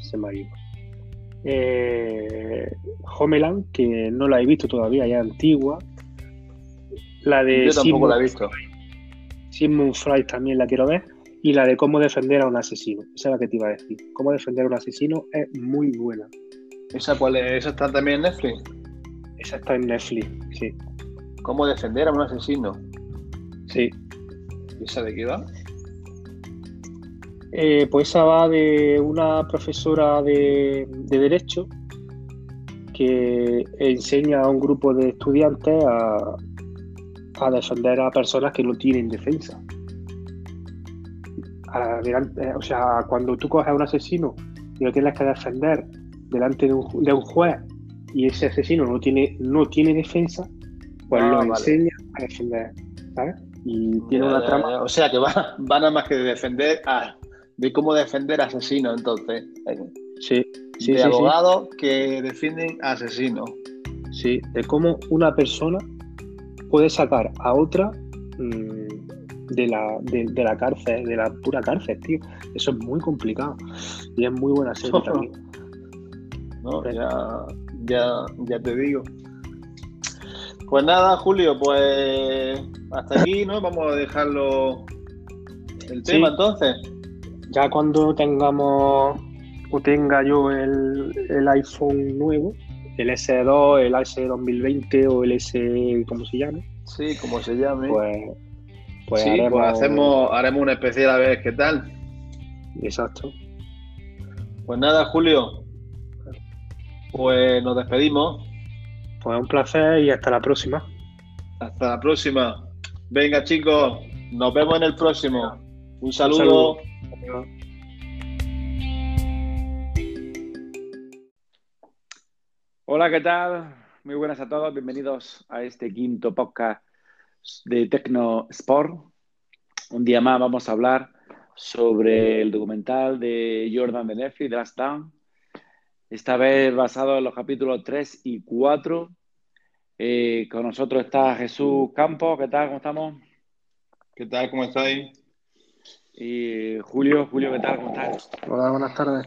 B: Se me ha ido. Eh, Homeland, que no la he visto todavía, ya es antigua. La de
A: Yo tampoco la he visto.
B: Freud también la quiero ver. Y la de cómo defender a un asesino. Esa es la que te iba a decir. Cómo defender a un asesino es muy buena.
A: ¿Esa cuál es? ¿Esa está también en Netflix?
B: Esa está en Netflix, sí.
A: ¿Cómo defender a un asesino?
B: Sí.
A: ¿Y esa de qué va?
B: Eh, pues esa va de una profesora de, de Derecho que enseña a un grupo de estudiantes a, a defender a personas que no tienen defensa. A- delante- o sea, cuando tú coges a un asesino y lo tienes que defender delante de un, de un juez y ese asesino no tiene, no tiene defensa, pues
A: Ah,
B: lo
A: vale.
B: enseña a defender, ¿sabes? Y tiene
A: Ya,
B: una
A: ya,
B: trama
A: ya. O sea que va, va nada más que de defender a, de cómo defender asesinos, entonces.
B: Sí, sí,
A: de
B: sí, sí.
A: abogados que defienden a asesinos.
B: Sí, de cómo una persona puede sacar a otra mm, de, la, de, de la cárcel, de la pura cárcel, tío. Eso es muy complicado. Y es muy buena serie también.
A: ¿no?
B: Sí.
A: Ya, ya, ya te digo. Pues nada, Julio, pues hasta aquí, ¿no? Vamos a dejarlo el
B: Sí.
A: tema entonces.
B: Ya cuando tengamos o tenga yo el, el iPhone nuevo, el S2, el S 2020 o el S, ¿cómo se llame?
A: Sí, como se llame.
B: Pues, pues
A: sí,
B: haremos-
A: pues hacemos, haremos una especial a ver qué tal.
B: Exacto.
A: Pues nada, Julio. Pues nos despedimos.
B: Pues un placer y hasta la próxima.
A: Hasta la próxima. Venga, chicos. Nos vemos en el próximo. Un saludo.
B: saludo.
C: Hola, ¿qué tal? Muy buenas a todos. Bienvenidos a este quinto podcast de Tecno Sport. Un día más vamos a hablar sobre el documental de Jordan de Netflix, The Dance. esta vez basado en los capítulos 3 y 4. Eh, con nosotros está Jesús Campos, ¿qué tal? ¿Cómo estamos?
A: ¿Qué tal? ¿Cómo estáis?
C: Y Julio, Julio, ¿qué tal? ¿Cómo estás?
B: Hola, buenas tardes.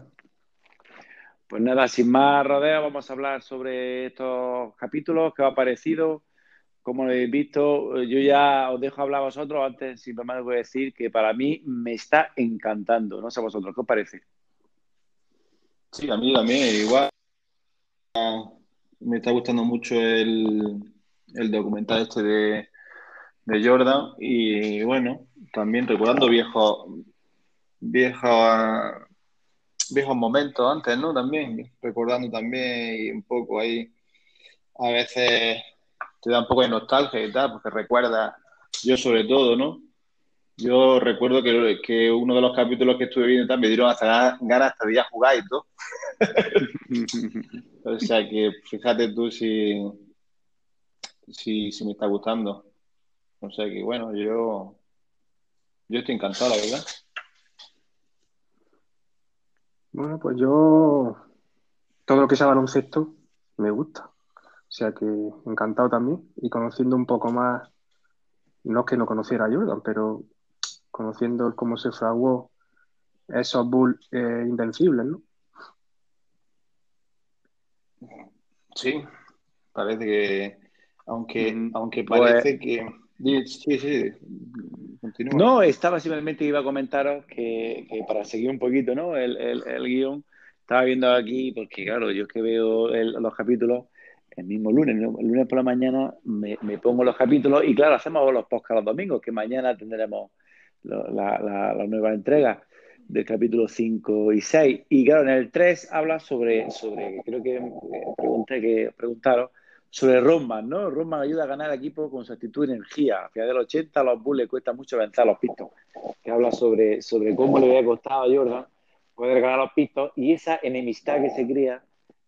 C: Pues nada, sin más rodeo, vamos a hablar sobre estos capítulos, qué os ha parecido, cómo lo habéis visto. Yo ya os dejo hablar a vosotros, antes simplemente voy a decir que para mí me está encantando, no sé a vosotros, ¿qué os parece?
A: Sí, a mí también, igual. Me está gustando mucho el, documental este de, Jordan y bueno, también recordando viejos viejos viejos momentos antes, ¿no? También, recordando también y un poco ahí, a veces te da un poco de nostalgia y tal, porque recuerda, yo sobre todo, ¿no? Yo recuerdo que, que, uno de los capítulos que estuve viendo también me dieron hasta ganas hasta de jugar y todo. o sea que fíjate tú si, si, si, me está gustando. O sea que bueno, yo, yo estoy encantado, la verdad.
B: Bueno, pues yo todo lo que sea baloncesto me gusta. O sea que encantado también. Y conociendo un poco más, no es que no conociera a Jordan, pero conociendo cómo se fraguó esos Bulls eh, invencibles, ¿no?
A: Sí, parece que, aunque, mm, aunque pues parece que...
C: No, estaba simplemente iba a comentaros que, para seguir un poquito ¿no? el, guion, estaba viendo aquí, porque claro, yo es que veo los capítulos el mismo lunes, el lunes por la mañana me, pongo los capítulos y claro, hacemos los podcasts los domingos, que mañana tendremos la, nueva entrega del capítulo 5 y 6. Y claro, en el 3 habla sobre, sobre creo que pregunté que preguntaron, sobre Roman, ¿no? Roman ayuda a ganar equipo con su actitud y energía. A final del 80 a los Bulls le cuesta mucho vencer a los Pistons, que habla sobre, sobre cómo le había costado a Jordan poder ganar los Pistons y esa enemistad que se crea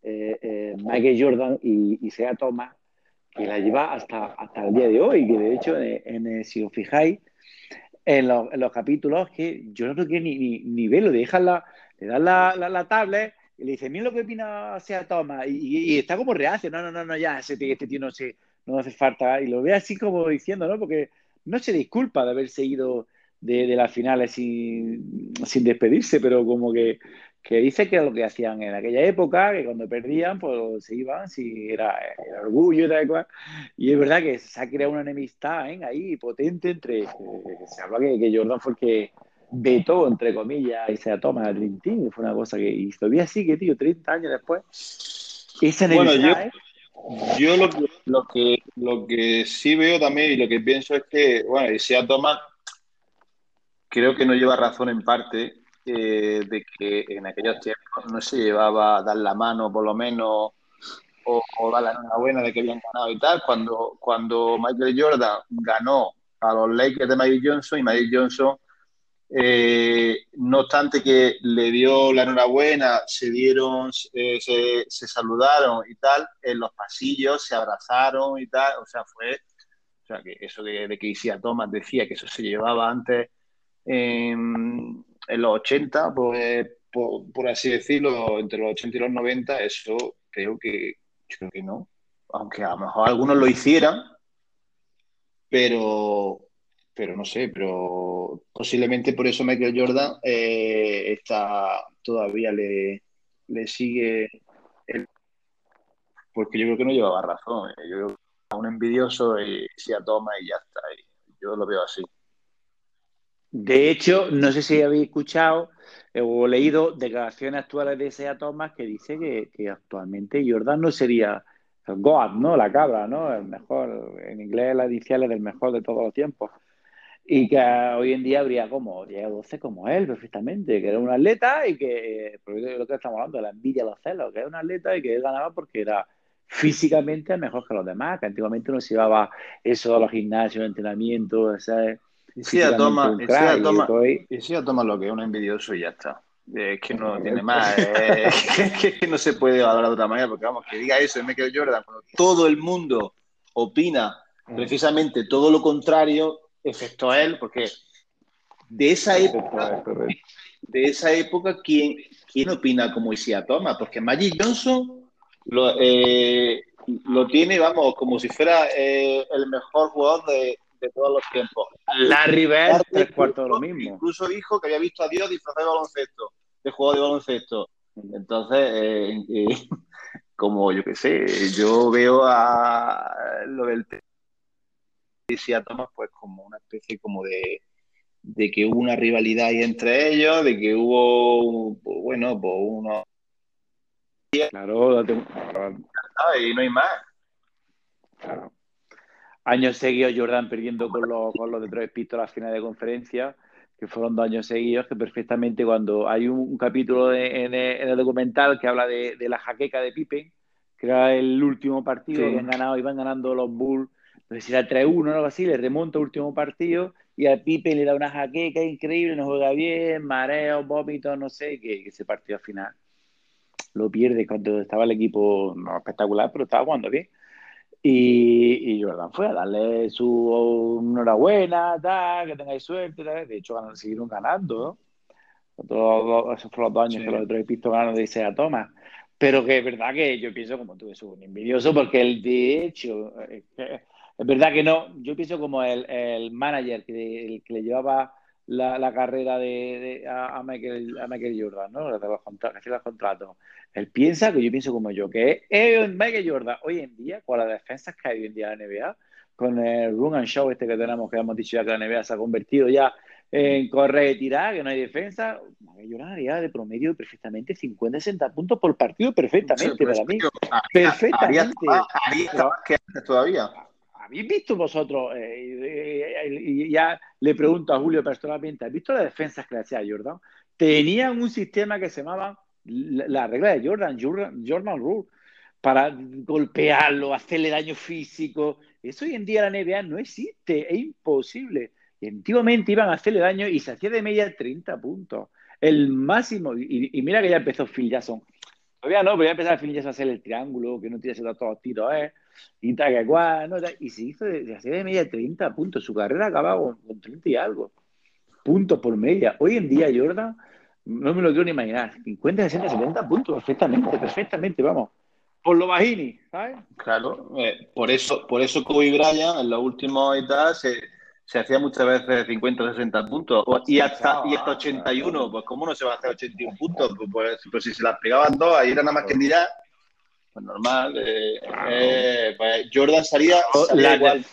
C: eh, eh, Jordan y, y Sea Thomas, que la lleva hasta, hasta el día de hoy, que de hecho, en, si os fijáis, en los, capítulos que yo no creo que ni, ni, ni ve, lo dejan la, le dan la, la, tablet y le dice, mira lo que opina sea Toma, y, está como reacio, no, no, no, no, ya, este, este tío no, se, no hace falta, y lo ve así como diciendo, ¿no? Porque no se disculpa de haber seguido de, de las finales sin, sin despedirse, pero como que que dice que lo que hacían en aquella época, que cuando perdían, pues se iban, si era, orgullo y tal cual. Y es verdad que se ha creado una enemistad ¿eh? ahí potente entre. Eh, se habla que, Jordan fue el que vetó, entre comillas, y se toma el Dream Team, fue una cosa que. Y todavía sigue, tío, 30 años después.
A: Esa bueno, yo, ¿eh? yo lo, lo, que, lo que sí veo también y lo que pienso es que, bueno, y sea toma, creo que no lleva razón en parte eh, de que en aquellos tiempos no se llevaba a dar la mano, por lo menos, o, dar la enhorabuena de que habían ganado y tal. Cuando, cuando Michael Jordan ganó a los Lakers de Magic Johnson y Magic Johnson, eh, no obstante que le dio la enhorabuena, se dieron, eh, se, saludaron y tal, en los pasillos se abrazaron y tal, o sea, fue, o sea, que eso de, que Isia Thomas decía que eso se llevaba antes en, en los 80, pues, por, así decirlo, entre los 80 y los 90, eso creo que, creo que no. Aunque a lo mejor algunos lo hicieran, pero, pero no sé, pero posiblemente por eso Michael Jordan eh, está, todavía le, le sigue porque yo creo que no llevaba razón. Eh. Yo creo que un envidioso y se toma y ya está. yo lo veo así.
C: De hecho, no sé si habéis escuchado eh, o leído declaraciones actuales de Sea Thomas que dice que, actualmente Jordan no sería el God, ¿no? La cabra, ¿no? El mejor, en inglés la inicial es del mejor de todos los tiempos. Y que hoy en día habría como 10 o 12 como él, perfectamente, que era un atleta y que, por lo que estamos hablando, la envidia, los celos, que era un atleta y que él ganaba porque era físicamente mejor que los demás, que antiguamente no se llevaba eso a los gimnasios, entrenamientos, ¿sabes?
A: Y si toma, toma, lo que es un envidioso y ya está. Es que no tiene más. Es que, no se puede hablar de otra manera, porque vamos, que diga eso, me quedo Jordan, cuando todo el mundo opina precisamente todo lo contrario, excepto él, porque de esa época, de esa época, ¿quién, ¿quién opina como Isia Thomas? Porque Magic Johnson lo, eh, lo tiene, vamos, como si fuera eh, el mejor jugador de, todos los tiempos.
C: Larry Bird, tres cuartos de lo mismo.
A: Incluso dijo que había visto a Dios disfrazado de baloncesto, de juego de baloncesto. Entonces, eh, como yo qué sé, yo veo a lo del Isia Thomas pues como una especie como de de que hubo una rivalidad ahí entre ellos, de que hubo, bueno, pues uno...
C: Claro,
A: y no hay más.
C: Claro. Años seguidos Jordan perdiendo con los, con los Detroit Pistons a final de conferencia, que fueron dos años seguidos, que perfectamente cuando hay un, capítulo en, el, documental que habla de, la jaqueca de Pippen, que era el último partido que han ganado, iban ganando los Bulls, no sé si era 3-1 o algo así, le remonta el último partido y a Pipe le da una jaqueca increíble, no juega bien, mareo, vómito, no sé, que, que ese partido al final lo pierde cuando estaba el equipo no espectacular, pero estaba jugando bien. Y, Jordan fue a darle su enhorabuena, tal, que tengáis suerte, tal. de hecho siguieron ganando, ¿no? esos fueron los dos años que los otros pistos ganaron de Isaiah Thomas. Pero que es verdad que yo pienso como tú, es un envidioso, porque él de hecho, eh, es verdad que no, yo pienso como el, el manager que, el que le llevaba la, la carrera de, de a, Michael, a, Michael, Jordan, ¿no? De los, los contratos. Él piensa que yo pienso como yo, que es Michael Jordan hoy en día, con las defensas que hay hoy en día en la NBA, con el run and show este que tenemos, que hemos dicho ya que la NBA se ha convertido ya en correr y tirar, que no hay defensa, Michael Jordan haría de promedio perfectamente 50-60 puntos por partido, perfectamente para mí. perfectamente.
A: Haría, todavía
C: ¿habéis visto vosotros? Eh, y ya le pregunto a Julio personalmente, ¿has visto las defensas que le hacía Jordan? Tenían un sistema que se llamaba la, regla de Jordan, Jordan, Rule, para golpearlo, hacerle daño físico. Eso hoy en día la NBA no existe, es imposible. Y antiguamente iban a hacerle daño y se hacía de media 30 puntos. El máximo, y, mira que ya empezó Phil Jackson. Todavía no, pero ya empezó Phil Jackson a hacer el triángulo, que no tiene todos los tiros, ¿eh? Y tal, que no, y se hizo de, de, de media 30 puntos. Su carrera acababa con, con 30 y algo puntos por media. Hoy en día, Jordan, no me lo quiero ni imaginar. 50, 60, 70 puntos, perfectamente, perfectamente, vamos. Por lo bajini, ¿sabes?
A: Claro, eh, por eso, por eso Kobe Bryant en los últimos y tal se, se hacía muchas veces 50 o 60 puntos. y hasta, y hasta 81, pues ¿cómo no se va a hacer 81 puntos? Pues, pues, pues si se las pegaban dos, ahí era nada más que mirar pues normal. Eh, eh, pues Jordan salía,
C: la igual.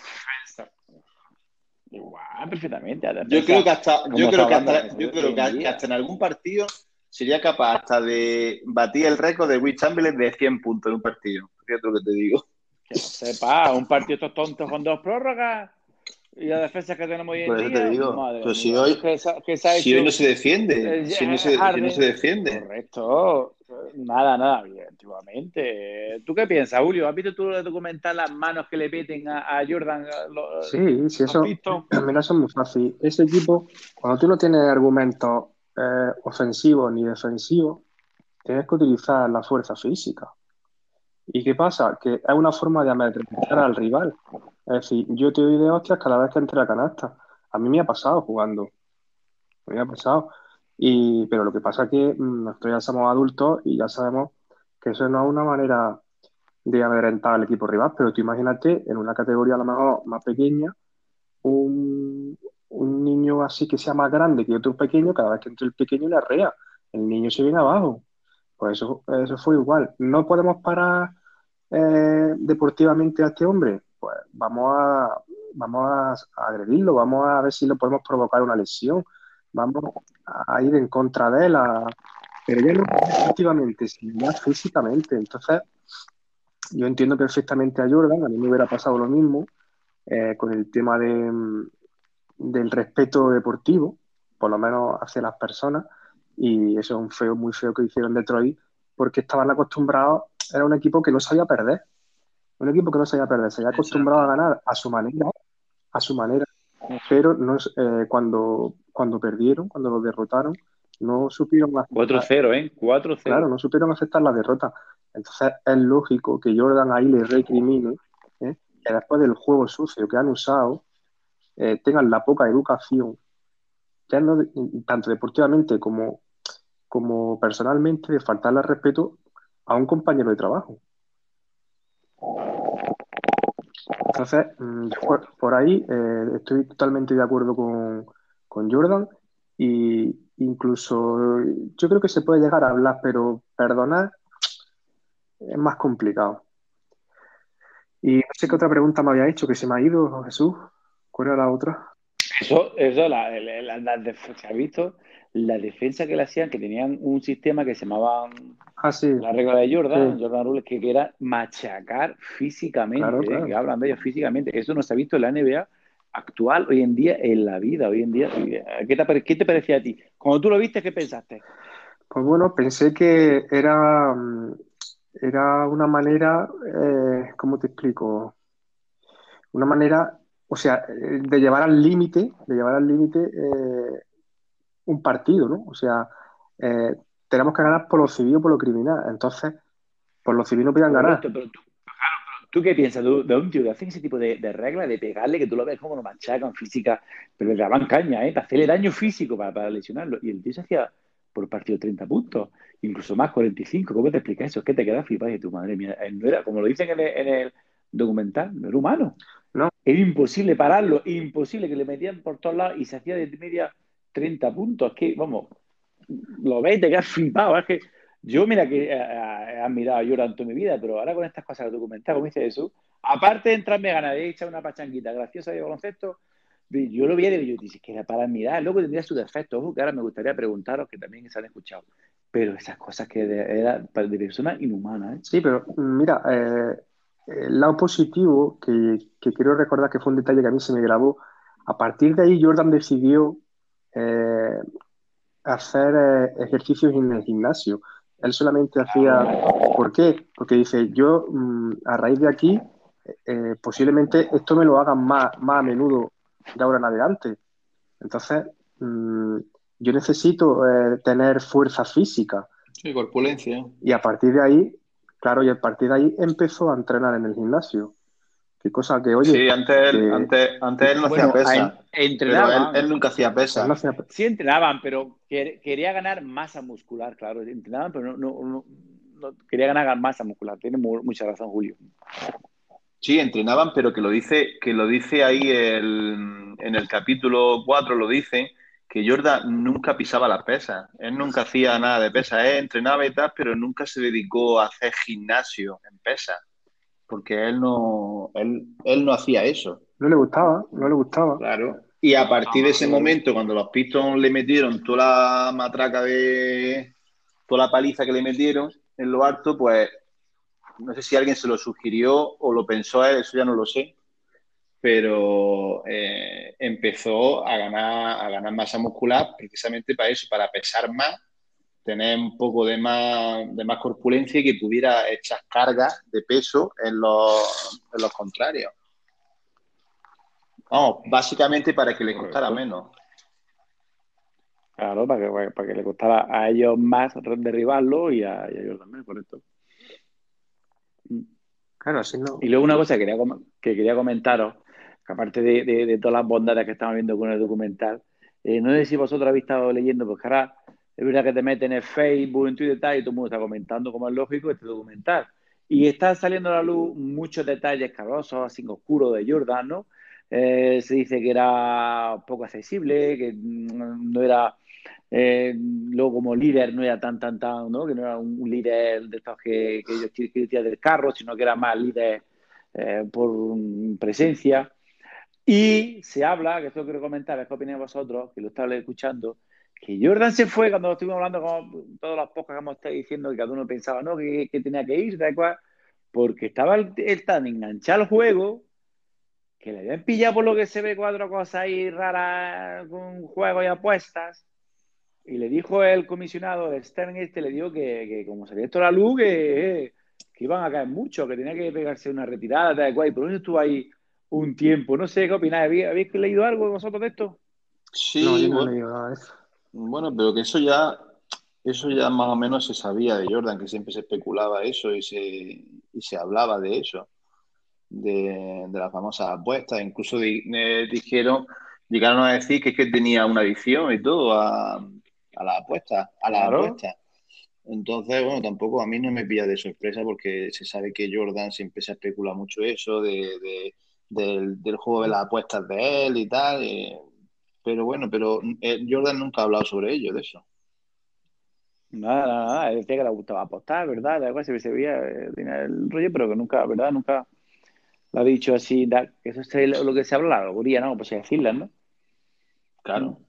C: Igual, perfectamente.
A: Yo creo que hasta, yo creo que hasta, yo creo que hasta en algún partido sería capaz hasta de batir el récord de Will Chamberlain de 100 puntos en un partido. Fíjate lo que te digo.
C: Que sepa, un partido estos tontos con dos prórrogas y la defensa que tenemos hoy en
A: pues
C: día.
A: Te digo, madre pues si hoy, que, que si hoy no se defiende, si no se, si no se defiende.
C: Correcto. Nada, nada, antiguamente. ¿Tú qué piensas, Julio? ¿Has visto tú el documental las manos que le peten a, Jordan?
B: sí, sí, eso. Mira, eso es muy fácil. Ese equipo, cuando tú no tienes argumentos eh, ofensivos ni defensivos, tienes que utilizar la fuerza física. ¿Y qué pasa? Que es una forma de amedrentar al rival. Es decir, yo te doy de hostias cada vez que entre la canasta. A mí me ha pasado jugando. Me ha pasado. Y, pero lo que pasa es que mm, nosotros ya somos adultos y ya sabemos que eso no es una manera de amedrentar al equipo rival, pero tú imagínate en una categoría a lo mejor más pequeña, un, niño así que sea más grande que otro pequeño, cada vez que entre el pequeño le arrea, el niño se viene abajo. Pues eso, eso fue igual. No podemos parar eh, deportivamente a este hombre, pues vamos a, vamos a agredirlo, vamos a ver si lo podemos provocar una lesión, vamos a ir en contra de él, pero ya no activamente, sino ya físicamente. Entonces, yo entiendo perfectamente a Jordan, a mí me hubiera pasado lo mismo eh, con el tema de, del respeto deportivo, por lo menos hacia las personas, y eso es un feo, muy feo que hicieron Detroit, porque estaban acostumbrados, era un equipo que no sabía perder, un equipo que no sabía perder, se había acostumbrado a ganar a su manera, a su manera, pero no, eh, cuando, cuando perdieron, cuando los derrotaron, no supieron
C: 4-0, ¿eh? 4-0.
B: Claro, no supieron aceptar la derrota. Entonces es lógico que Jordan ahí le recrimine ¿eh? que después del juego sucio que han usado, eh, tengan la poca educación, tanto deportivamente como, como personalmente de faltarle al respeto a un compañero de trabajo. Entonces, mm, por, ahí eh, estoy totalmente de acuerdo con, con Jordan y incluso yo creo que se puede llegar a hablar, pero perdonar es más complicado. Y no sé qué otra pregunta me había hecho, que se me ha ido, Jesús. ¿Cuál era la otra?
C: Eso, eso la, se ha visto la defensa que le hacían, que tenían un sistema que se llamaba
B: ah,
C: la regla de Jordan, Jordan Rules, que, era machacar físicamente, ¿eh? que hablan de ellos físicamente. Eso no se ha visto en la NBA actual, hoy en día, en la vida, hoy en día. ¿Qué te, qué te parecía a ti? Cuando tú lo viste, ¿qué pensaste?
B: Pues bueno, pensé que era, era una manera, eh, ¿cómo te explico? Una manera, o sea, de llevar al límite, de llevar al límite eh, un partido, ¿no? O sea, eh, tenemos que ganar por lo civil o por lo criminal. Entonces, por lo civil no pueden ganar.
C: Pero tú, ¿Tú qué piensas de, un tío que hace ese tipo de, reglas, de pegarle, que tú lo ves como lo machacan física, pero le daban caña, ¿eh? Para hacerle daño físico, para, lesionarlo. Y el tío se hacía por partido 30 puntos, incluso más 45. ¿Cómo te explicas eso? Es que te quedas flipado y tu madre mía, él no era, como lo dicen en el, documental, no era humano. No. Era imposible pararlo, imposible que le metían por todos lados y se hacía de media 30 puntos. Es que, vamos, lo ves y te quedas flipado. Es que yo, mira, que eh, he admirado a Jordan toda mi vida, pero ahora con estas cosas documentales, como dice Jesús, aparte de entrarme ganas de echar una pachanguita graciosa de baloncesto, yo lo vi y yo dije que era para admirar, luego tendría sus defectos, ojo, que ahora me gustaría preguntaros, que también se han escuchado, pero esas cosas que eran de personas inhumanas. ¿eh?
B: Sí, pero mira, eh, el lado positivo, que, quiero recordar que fue un detalle que a mí se me grabó, a partir de ahí Jordan decidió hacer ejercicios en el gimnasio. Él solamente hacía... ¿Por qué? Porque dice, yo mm, a raíz de aquí, eh, posiblemente esto me lo hagan más, más a menudo de ahora en adelante. Entonces, mm, yo necesito eh, tener fuerza física.
A: Sí, corpulencia.
B: Y a partir de ahí, claro, y a partir de ahí empezó a entrenar en el gimnasio. Qué cosa que, oye.
A: Sí, antes, él, antes, antes él no hacía pesa.
C: Entrenaban.
A: Él, nunca hacía pesa.
C: Sí, entrenaban, pero quería ganar masa muscular, claro. Entrenaban, pero no, no, quería ganar masa muscular. Tiene mucha razón, Julio.
A: Sí, entrenaban, pero que lo dice, que lo dice ahí el, en el capítulo 4, lo dice, que Jordan nunca pisaba las pesas. Él nunca hacía nada de pesa. Él entrenaba y tal, pero nunca se dedicó a hacer gimnasio en pesas porque él no, él, él no hacía eso.
B: No le gustaba, no le gustaba.
A: Claro. Y a partir de ese momento, cuando los Pistons le metieron toda la matraca de. toda la paliza que le metieron en lo alto, pues no sé si alguien se lo sugirió o lo pensó a él, eso ya no lo sé. Pero eh, empezó a ganar, a ganar masa muscular precisamente para eso, para pesar más tener un poco de más, de más corpulencia y que pudiera echar cargas de peso en los, en los contrarios. Vamos, básicamente para que le costara menos.
C: Claro, para que, para que le costara a ellos más derribarlo y a, ellos también, por esto.
B: Claro, así no.
C: Y luego una cosa que quería, que quería comentaros, que aparte de, todas las bondades que estamos viendo con el documental, eh, no sé si vosotros habéis estado leyendo, porque ahora es verdad que te meten en Facebook, en Twitter y tal, y todo el mundo está comentando, como es lógico, este documental. Y están saliendo a la luz muchos detalles cabrosos, así oscuros de Jordan, ¿no? Eh, se dice que era poco accesible, que no era, eh, luego como líder no era tan, tan, tan, ¿no? Que no era un, líder de estos que, que ellos quieren del carro, sino que era más líder eh, por presencia. Y se habla, que esto quiero comentar, ¿qué opináis vosotros? Que lo estaba escuchando, que Jordan se fue cuando estuvimos hablando con todas las pocas que hemos estado diciendo que cada uno pensaba no que, tenía que ir, da cual, porque estaba él, tan enganchado al juego que le habían pillado por lo que se ve cuatro cosas ahí raras con juegos y apuestas. Y le dijo el comisionado de Stern este, le dijo que, como salía esto a la luz, que, iban a caer mucho, que tenía que pegarse una retirada, tal cual. Y por eso estuvo ahí un tiempo. No sé qué opináis. ¿Habéis, leído algo vosotros de esto?
A: Sí, no, yo no he leído nada de eso. Bueno, pero que eso ya, eso ya más o menos se sabía de Jordan, que siempre se especulaba eso y se, y se hablaba de eso, de, las famosas apuestas. Incluso dijeron, llegaron a decir que es que tenía una adicción y todo a, a la apuesta, a la apuesta. Entonces, bueno, tampoco a mí no me pilla de sorpresa porque se sabe que Jordan siempre se especula mucho eso de, del, juego de las apuestas de él y tal. Eh, pero bueno, pero eh, Jordan nunca ha hablado sobre ello, de eso.
C: Nada, nada, nada. Decía que le gustaba apostar, ¿verdad? Además, se veía eh, el rollo, pero que nunca, ¿verdad? Nunca lo ha dicho así. eso es lo que se habla, la alegoría, ¿no? Pues decirla, ¿no?
A: Claro.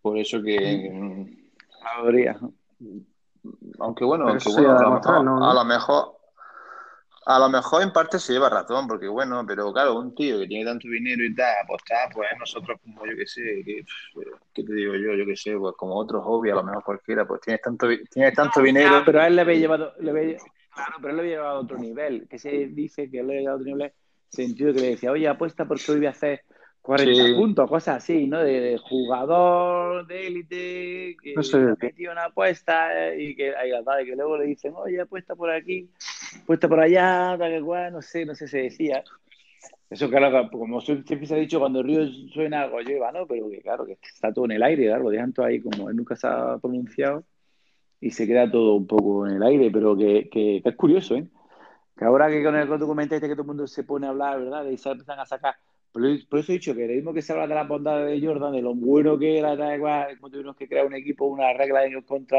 A: Por eso que.
C: La alegoría.
A: Aunque bueno, aunque bueno a, lo mejor, a, lo mejor, en parte se lleva razón, porque bueno, pero claro, un tío que tiene tanto dinero y tal, apostar, pues nosotros como yo que sé, que, ¿qué te digo yo? Yo que sé, pues como otro hobby, a lo mejor cualquiera, pues tienes tanto, tienes tanto dinero.
C: pero a él le había llevado, le claro, pero él le había llevado a otro nivel, que se dice que él le había llevado a otro nivel, sentido que le decía, oye, apuesta porque hoy voy a hacer 40 puntos, cosas así, ¿no? De, jugador de élite que no sé. metió una apuesta y que, que luego le dicen, oye, apuesta por aquí, apuesta por allá, tal que cual, no sé, no sé, se decía. Eso, claro, como siempre se ha dicho, cuando el río suena, algo lleva, ¿no? Pero que, claro, que está todo en el aire, claro, lo dejan todo ahí como él nunca se ha pronunciado y se queda todo un poco en el aire, pero que, que, es curioso, ¿eh? Que ahora que con el documento este que todo el mundo se pone a hablar, ¿verdad? Y se empiezan a sacar por, eso he dicho que lo mismo que se habla de la bondad de Jordan, de lo bueno que era, como tuvimos que crear un equipo, una regla en contra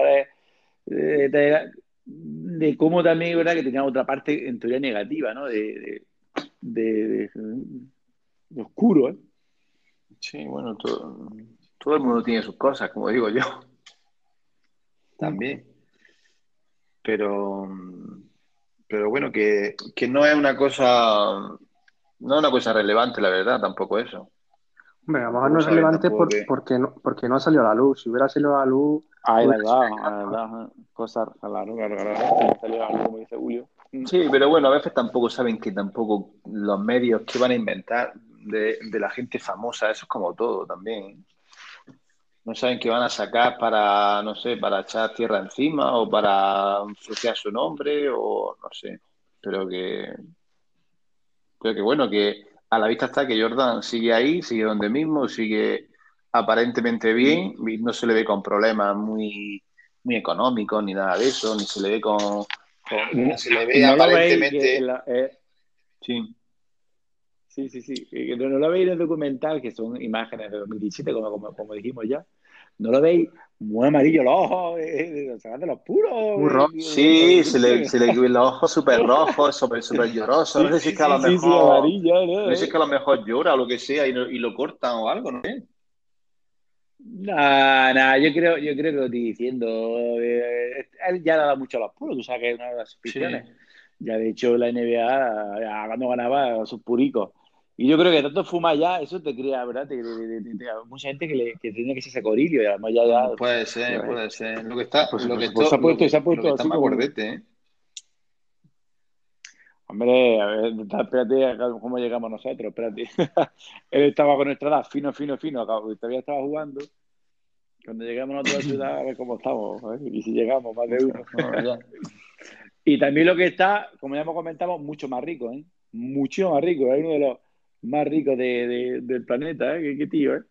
C: de, de, cómo también, ¿verdad? Que tenía otra parte en teoría negativa, ¿no? De, de, oscuro, ¿eh?
A: Sí, bueno, todo, todo el mundo tiene sus cosas, como digo yo. También. Pero, pero bueno, que, que no es una cosa no es una cosa relevante, la verdad, tampoco eso.
B: Hombre, a lo mejor no es relevante porque, no, porque no ha salido a la luz. Si hubiera salido a la luz.
C: Ah, es pues, verdad, es verdad. Cosas claro, claro, claro. Salido a la luz, como dice Julio.
A: Sí, pero bueno, a veces tampoco saben que tampoco los medios que van a inventar de, de la gente famosa, eso es como todo también. No saben qué van a sacar para, no sé, para echar tierra encima o para asociar su nombre o no sé. Pero que Creo que bueno, que a la vista está que Jordan sigue ahí, sigue donde mismo, sigue aparentemente bien, no se le ve con problemas muy, muy económicos ni nada de eso, ni se le ve con... no se le ve aparentemente...
C: Eh, sí. Sí, sí, sí. No, lo veis en el documental, que son imágenes de 2017, como, como, como dijimos ya. No lo veis muy amarillo los ojos, eh, sacando los puros.
A: sí, se le, se le los ojos súper rojos, súper super llorosos. no sé si es que a lo mejor. ¿no? sé si es que a lo mejor llora o lo que sea y, y lo cortan o algo, ¿no sé.
C: Nah, nah, yo creo, yo creo que lo estoy diciendo. Eh, él ya le da mucho a los puros, tú sabes que es una de las aficiones. Ya de hecho la NBA, cuando ganaba sus puricos, y yo creo que tanto fuma ya, eso te crea, ¿verdad? Te, mucha gente que, le, que tiene que ser sacorillo y además ya... ya
A: puede ser, puede ser. Lo que está... Pues, lo que pues, se ha puesto, se ha puesto así como... gordete, ¿eh?
C: Hombre, a ver, espérate, ¿cómo llegamos nosotros? Espérate. Él estaba con nuestra edad, fino, fino, fino, todavía estaba jugando. Cuando llegamos a otra ciudad, a ver cómo estamos, ¿eh? y si llegamos, más de uno. y también lo que está, como ya hemos comentado, mucho más rico, ¿eh? Mucho más rico. Es uno de los más rico de, del planeta, ¿eh? ¿Qué, tío, ¿eh?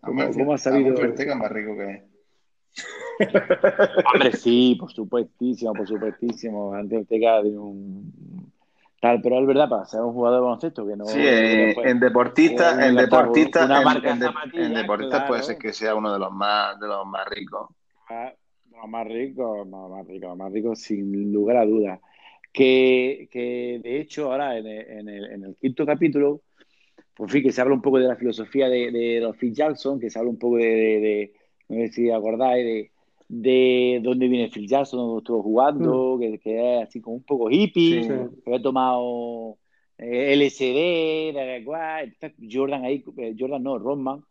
C: ¿Cómo, ha sabido?
A: es más rico que
C: Hombre, sí, por supuestísimo, por supuestísimo. Antes Ortega de un tal, pero es verdad, para ser un jugador de baloncesto que no.
A: Sí, en deportista, en deportista, en, deportista puede ser que sea uno de los más, de los más ricos.
C: Ah, los más ricos, más ricos, más ricos, sin lugar a dudas. Que, que de hecho, ahora en el, en el quinto capítulo por fin, que se habla un poco de la filosofía de, de los Phil Jackson, que se habla un poco de, no sé si acordáis, de, de dónde viene Phil Jackson, dónde estuvo jugando, mm. que, es así como un poco hippie, que había tomado eh, LSD, de cual, Jordan ahí, eh, Jordan no, Rodman,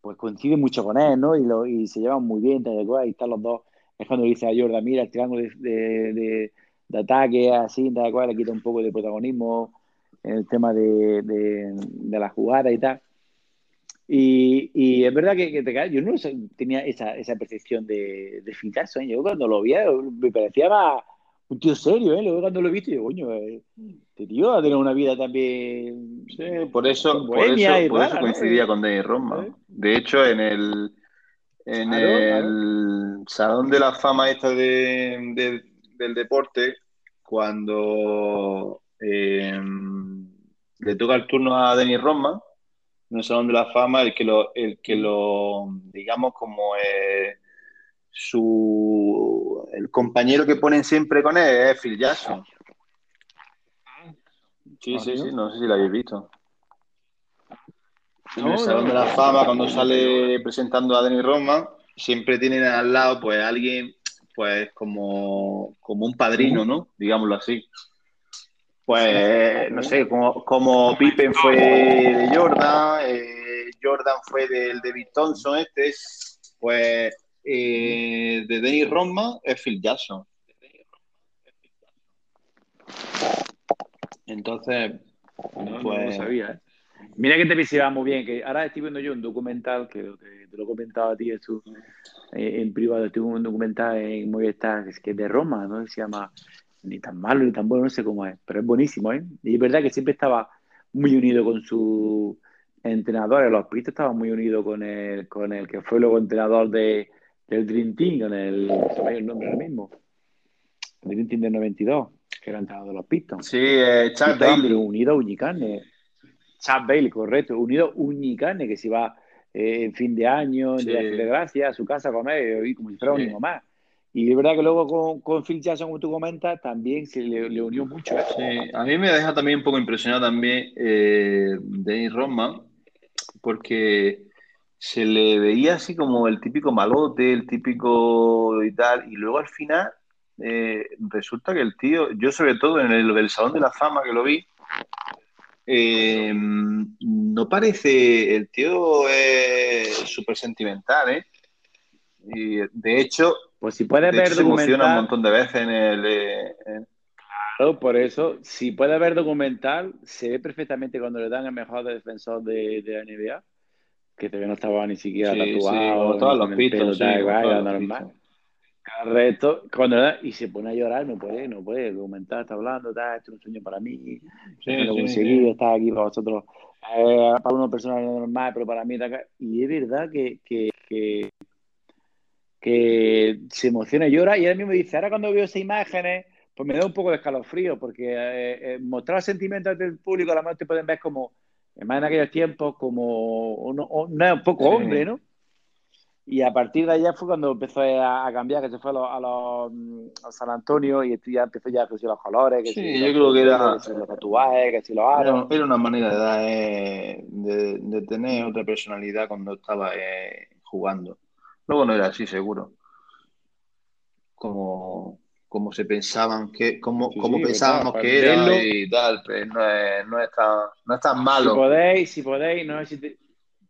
C: pues coincide mucho con él, ¿no? Y, lo, y se llevan muy bien, de cual, y están los dos. Es cuando dice a Jordan, mira, el triángulo de, de, de, ataque, así, de cual, le quita un poco de protagonismo el tema de, de, la jugada y tal. Y, y, es verdad que, te yo no tenía esa, esa percepción de, de Jackson. Yo cuando lo vi me parecía un tío serio, ¿eh? Luego cuando lo he visto, yo, coño, eh, este tío a tener una vida también.
A: Sí, por eso, por eso, por eso coincidía con Denny Roma. De hecho, en el, en el Salón de la Fama esta de, del deporte, cuando eh, le toca el turno a Denis Roma, en el Salón de la Fama, el que lo, el que lo digamos, como su el compañero que ponen siempre con él es Phil Jackson. Sí, sí, sí, no sé si lo habéis visto. En el Salón de la Fama, cuando sale presentando a Denis Roma, siempre tienen al lado pues alguien pues como, como un padrino, ¿no? Digámoslo así. Pues, no sé, como, como Pippen fue de Jordan, eh, Jordan fue del David Thompson, este es, pues, eh, de Dennis Rodman es Phil Jackson. Entonces,
C: no, pues... lo sabía, ¿eh? Mira que te visitaba muy bien, que ahora estoy viendo yo un documental que, te lo he comentado a ti eh, en privado, estoy un documental en Movistar que es de Roma, ¿no? se llama ni tan malo ni tan bueno, no sé cómo es, pero es buenísimo, ¿eh? Y es verdad que siempre estaba muy unido con su entrenador, los pistas estaban muy unidos con el, con el que fue luego entrenador de, del Dream Team, con el, el nombre ahora mismo, el Dream Team del 92, que era entrenador de los Pistons.
A: Sí, eh, Chuck Bailey.
C: Unido Uñicane. Chuck Bailey, correcto, unido Uñicane, que se iba eh, en fin de año, de, de gracia, a su casa a comer, y como si fuera un hijo más. Y es verdad que luego con, con Phil Jackson, como tú comentas, también se le, unió mucho.
A: Sí, a mí me deja también un poco impresionado también eh, Dennis porque se le veía así como el típico malote, el típico y tal, y luego al final eh, resulta que el tío, yo sobre todo en el del Salón de la Fama que lo vi, eh, no parece, el tío es súper sentimental, ¿eh? Y de hecho,
C: pues si puedes ver documental.
A: un montón de veces en el. Eh,
C: claro, por eso, si puedes ver documental, se ve perfectamente cuando le dan el mejor defensor de, de la NBA, que todavía no estaba ni siquiera tatuado.
A: Sí, todos los pistos,
C: normal. Correcto, cuando y se pone a llorar, no puede, no puede documentar, está hablando, está, esto es un sueño para mí, sí, lo he conseguido, está aquí para vosotros, eh, para una persona normal, pero para mí está Y es verdad que, que, que que se emociona y llora. Y él mismo dice, ahora cuando veo esas imágenes, pues me da un poco de escalofrío, porque eh, eh, mostrar sentimientos del público a la mejor te pueden ver como, más en aquellos tiempos, como un, un poco hombre, ¿no? Y a partir de allá fue cuando empezó a, cambiar, que se fue a los, a San Antonio y ya empezó ya a los colores, que
A: sí, yo creo que era
C: los tatuajes, que si los aros.
A: Era, una manera de, de, de, tener otra personalidad cuando estaba eh, jugando. Luego no era así, seguro. Como, como se pensaban que, como, como pensábamos que era y tal, pues no es, no es tan, no es tan malo.
C: Si podéis, si podéis, no si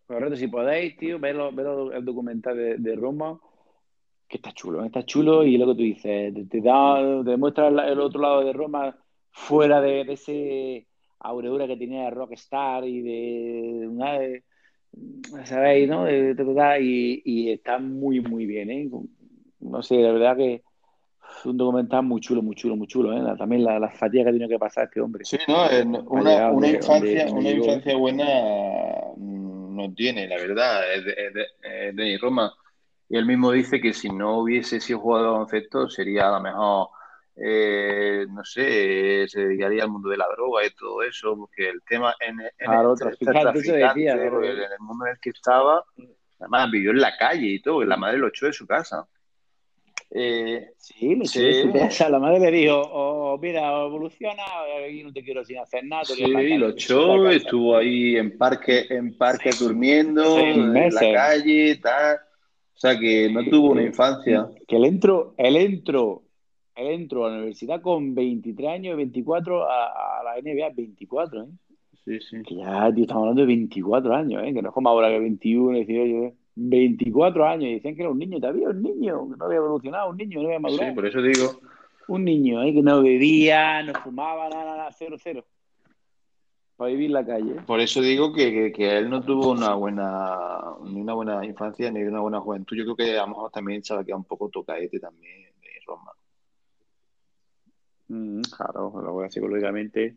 C: correcto, si podéis, tío, verlo, verlo el documental de, de, Roma, que está chulo, está chulo y luego tú dices, te, da, te demuestra el, otro lado de Roma fuera de, de ese aureura que tenía de Rockstar y de, una, de ¿sabéis? ¿no? Y, y, está muy, muy bien, ¿eh? No sé, la verdad que es un documental muy chulo, muy chulo, muy chulo, ¿eh? También la, la fatiga que tenido que pasar este hombre.
A: Sí, no, una, una infancia, una infancia buena no tiene, la verdad, es de, de, Roma. Y él mismo dice que si no hubiese sido jugador de baloncesto sería a lo mejor eh, no sé, se dedicaría al mundo de la droga y todo eso, porque el tema en, en,
C: claro, el, decía,
A: en el mundo en el que estaba, además vivió en la calle y todo, y la madre lo echó de su casa.
C: Eh, sí, me sí. su casa. La madre le dijo, oh, mira, evoluciona y no te quiero sin hacer nada.
A: Sí, lo echó, estuvo ahí en parque, en parque durmiendo, en la calle, tal. O sea que no tuvo una infancia.
C: Que él entró, él entró él entró a la universidad con 23 años, 24 a, a la NBA, 24, ¿eh?
A: Sí, sí.
C: Que ya, tío, estamos hablando de 24 años, ¿eh? Que no es como ahora que 21, 18, 24 años. Y decían que era un niño, todavía un niño, que no había evolucionado, un niño, no había madurado.
A: Sí, por eso digo.
C: Un niño, ¿eh? Que no bebía, no fumaba, nada, nada, cero, cero. Para vivir en la calle.
A: Por eso digo que, que, él no tuvo una buena, ni una buena infancia ni una buena juventud. Yo creo que a lo mejor también se va un poco tocaete también de Roma.
C: Mm, claro, luego psicológicamente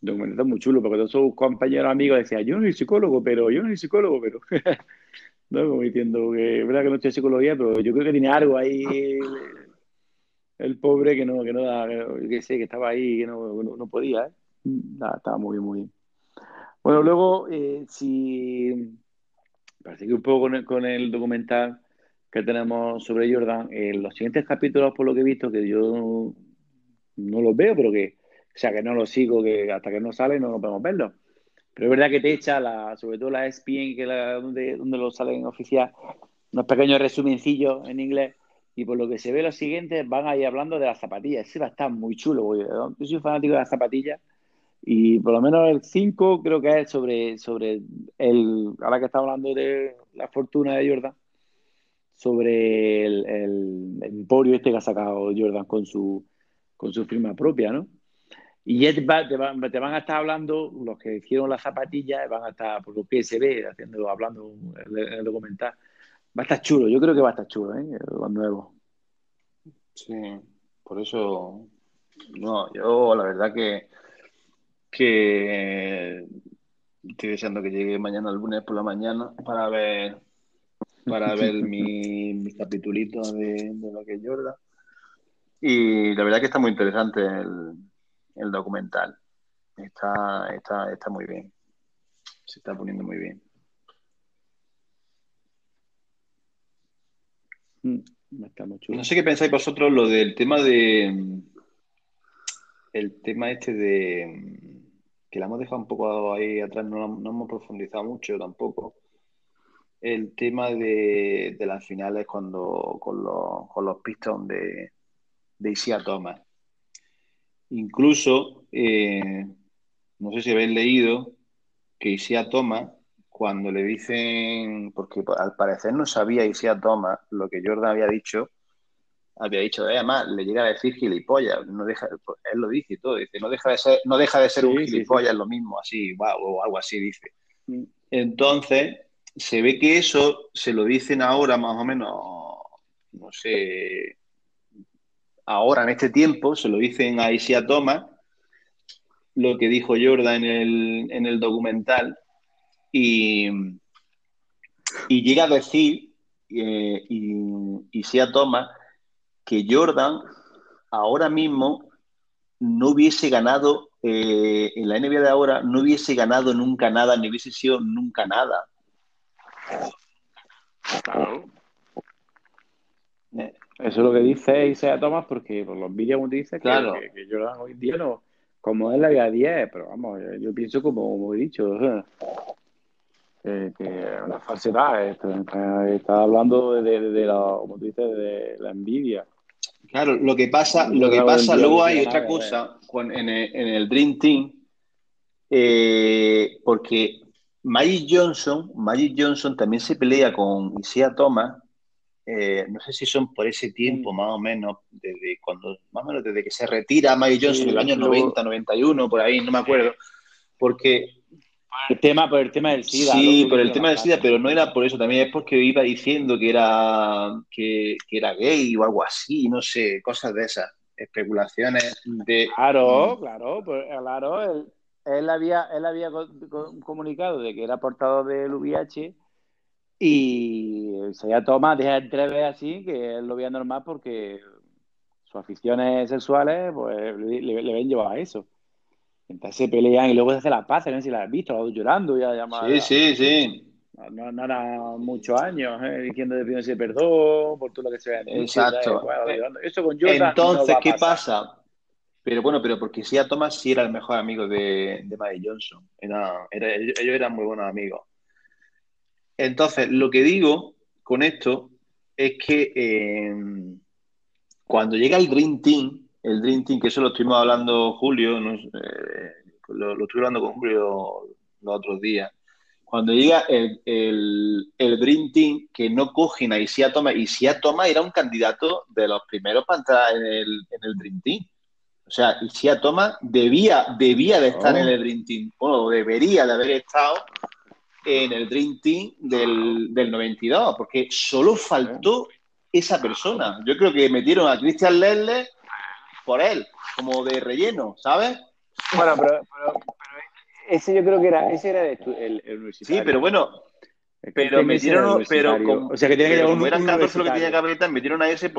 C: documental muy chulo, porque todos sus compañeros amigos decían, yo no soy psicólogo, pero yo no soy psicólogo, pero ¿no? Como diciendo que es verdad que no estoy psicología, pero yo creo que tiene algo ahí el, pobre que no, que no que sé, que estaba ahí, que no, no, podía, ¿eh? estaba muy bien, muy bien. Bueno, luego, eh, si parece que un poco con el, documental que tenemos sobre Jordan, en los siguientes capítulos, por lo que he visto, que yo no los veo, pero que, o sea, que no los sigo, que hasta que no salen no podemos verlos. Pero es verdad que te echa, la, sobre todo la ESPN, que la, donde, donde lo salen oficial, unos pequeños resumencillos en inglés. Y por lo que se ve, los siguientes van ahí hablando de las zapatillas. Ese va a estar muy chulo. Yo soy fanático de las zapatillas. Y por lo menos el 5 creo que es sobre, sobre el, ahora que estamos hablando de la fortuna de Jordan, sobre el, el, emporio este que ha sacado Jordan con su, con su firma propia, ¿no? Y te, te, van, a estar hablando, los que hicieron las zapatillas, van a estar por los PSB, haciendo, hablando en el, documental. Va a estar chulo, yo creo que va a estar chulo, ¿eh? Los nuevos.
A: Sí, por eso, no, yo la verdad que, que estoy deseando que llegue mañana el lunes por la mañana para ver para ver mi, mis capitulitos de, de lo que es Jordan. Y la verdad que está muy interesante el, el documental. Está, está, está muy bien. Se está poniendo muy bien. Mm, no sé qué pensáis vosotros lo del tema de. El tema este de. Que la hemos dejado un poco ahí atrás, no, no hemos profundizado mucho tampoco. El tema de, las finales cuando con los, con los Pistons de, de Isia Thomas. Incluso, eh, no sé si habéis leído que Isia Thomas, cuando le dicen, porque al parecer no sabía Isia Thomas lo que Jordan había dicho, había dicho, además, le llega a decir gilipollas, no deja, él lo dice y todo, dice, no deja de ser, no deja de ser un gilipollas, lo mismo, así, wow, o algo así dice. Mm. Entonces, se ve que eso se lo dicen ahora más o menos, no sé, ahora en este tiempo, se lo dicen a Isia Thomas, lo que dijo Jordan en el, documental, y, llega a decir, eh, y, Isia Thomas, que Jordan ahora mismo no hubiese ganado, eh, en la NBA de ahora, no hubiese ganado nunca nada, ni hubiese sido nunca nada.
C: Eso es lo que dice Isaiah Thomas, porque por los vídeos dice que, que, que, Jordan hoy día no, como él había 10, pero vamos, yo, pienso como, he dicho, que, una falsedad, está, hablando de, la, como dices, de la envidia.
A: Claro, lo que pasa, lo que pasa, luego hay otra cosa en, el, Dream Team, eh, porque Magic Johnson, Magic Johnson también se pelea con Isaiah Thomas eh, no sé si son por ese tiempo más o menos, desde cuando, más o menos desde que se retira Mike Johnson en el año 90, 91, por ahí, no me acuerdo, porque...
C: El tema, por el tema del SIDA.
A: Sí, por el tema del SIDA, pero no era por eso, también es porque iba diciendo que era, que, era gay o algo así, no sé, cosas de esas, especulaciones de...
C: Claro, claro, pues, claro, él, él había, él había comunicado de que era portador del VIH y se ya toma, deja entrever así, que él lo veía normal porque sus aficiones sexuales pues, le, le, ven llevado a eso. Entonces se pelean y luego se hace la paz, no sé si la has visto, la llorando ya.
A: sí, sí, sí.
C: No, no era muchos años ¿eh? diciendo de ese perdón por todo lo que se ve.
A: Exacto. Eso con Jordan Entonces, ¿qué pasa? Pero bueno, pero porque si a Thomas sí era el mejor amigo de, de Mike Johnson. Era, era, ellos eran muy buenos amigos. Entonces, lo que digo con esto es que eh, cuando llega el Dream Team, el Dream Team, que eso lo estuvimos hablando Julio, eh, lo, estuve hablando con Julio los otros días, cuando llega el, el, Dream Team, que no cogen a Isia Thomas, Isia Thomas era un candidato de los primeros para entrar en el, en el Dream Team. O sea, Isia Thomas debía, debía de estar en oh. el Dream Team, bueno, debería de haber estado en el Dream Team del, del 92, porque solo faltó esa persona. Yo creo que metieron a Christian Lelle por él, como de relleno, ¿sabes?
C: Bueno, pero, ese yo creo que era, ese era el,
A: Sí, pero bueno, pero metieron, pero como, o sea que tiene que llevar un eran 14 lo que tenía que haber, metieron a ese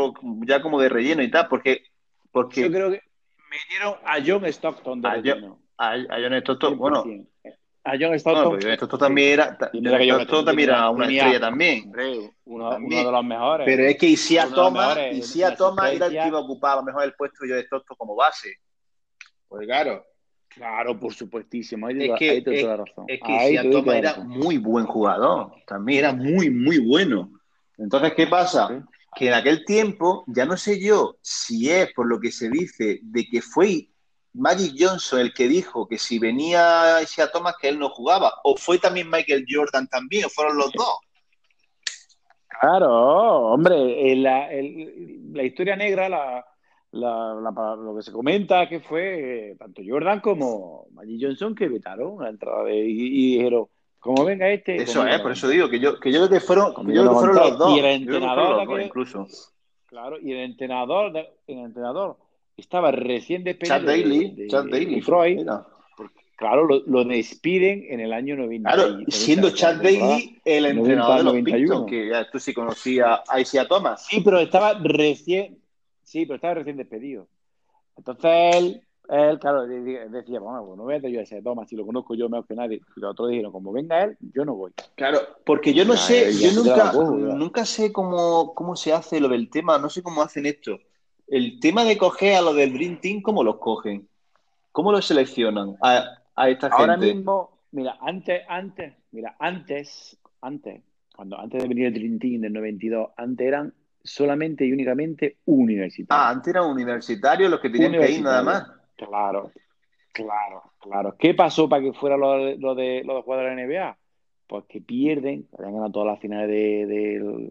A: ya como de relleno y tal, porque, porque
C: yo creo que metieron a John Stockton de a,
A: John, a, John Stockton, bueno,
C: a John Stockton.
A: No, Stockton también era, también era una estrella también.
C: Uno, uno, de los mejores.
A: Pero es que Isia Thomas, Isia Thomas era el que iba a ocupar a lo mejor el puesto de John Stockton como base. Pues claro.
C: Claro, por supuestísimo. Ahí
A: es que, ahí es, la razón. Es que Isia Thomas era muy buen jugador. También era muy, muy bueno. Entonces, ¿qué pasa? Que en aquel tiempo, ya no sé yo si es por lo que se dice de que fue Magic Johnson el que dijo que si venía Isia Thomas que él no jugaba, o fue también Michael Jordan también, o fueron los dos.
C: Claro, hombre, la, la historia negra, la, lo que se comenta que fue tanto Jordan como Magic Johnson que vetaron la entrada de, y, dijeron, como venga este.
A: Eso es, por eso digo que yo, que yo creo que fueron, yo fueron los dos.
C: Y el entrenador, incluso. Claro, y el entrenador, el entrenador estaba recién despedido.
A: Chad Daly, Chad Daly.
C: claro, lo, despiden en el año 90.
A: Claro, siendo Chad Daly el entrenador de los 91. que ya tú sí conocías a Isia Thomas.
C: Sí, pero estaba recién, sí, pero estaba recién despedido. Entonces él, él claro, decía, bueno, pues no voy a yo a ese Thomas, si lo conozco yo mejor que nadie. Y los otros dijeron, como venga él, yo no voy.
A: Claro, porque yo no sé, yo nunca, nunca sé cómo, cómo se hace lo del tema, no sé cómo hacen esto el tema de coger a los del Dream Team, ¿cómo los cogen? ¿Cómo los seleccionan a, a esta
C: gente? Ahora mismo, mira, antes, antes, mira, antes, antes, cuando antes de venir el Dream Team del 92, antes eran solamente y únicamente universitarios.
A: Ah, antes eran universitarios los que tenían que ir nada más.
C: Claro, claro, claro. ¿Qué pasó para que fuera lo, de, lo de los jugadores de la NBA? Pues que pierden, habían ganado todas las finales de, de,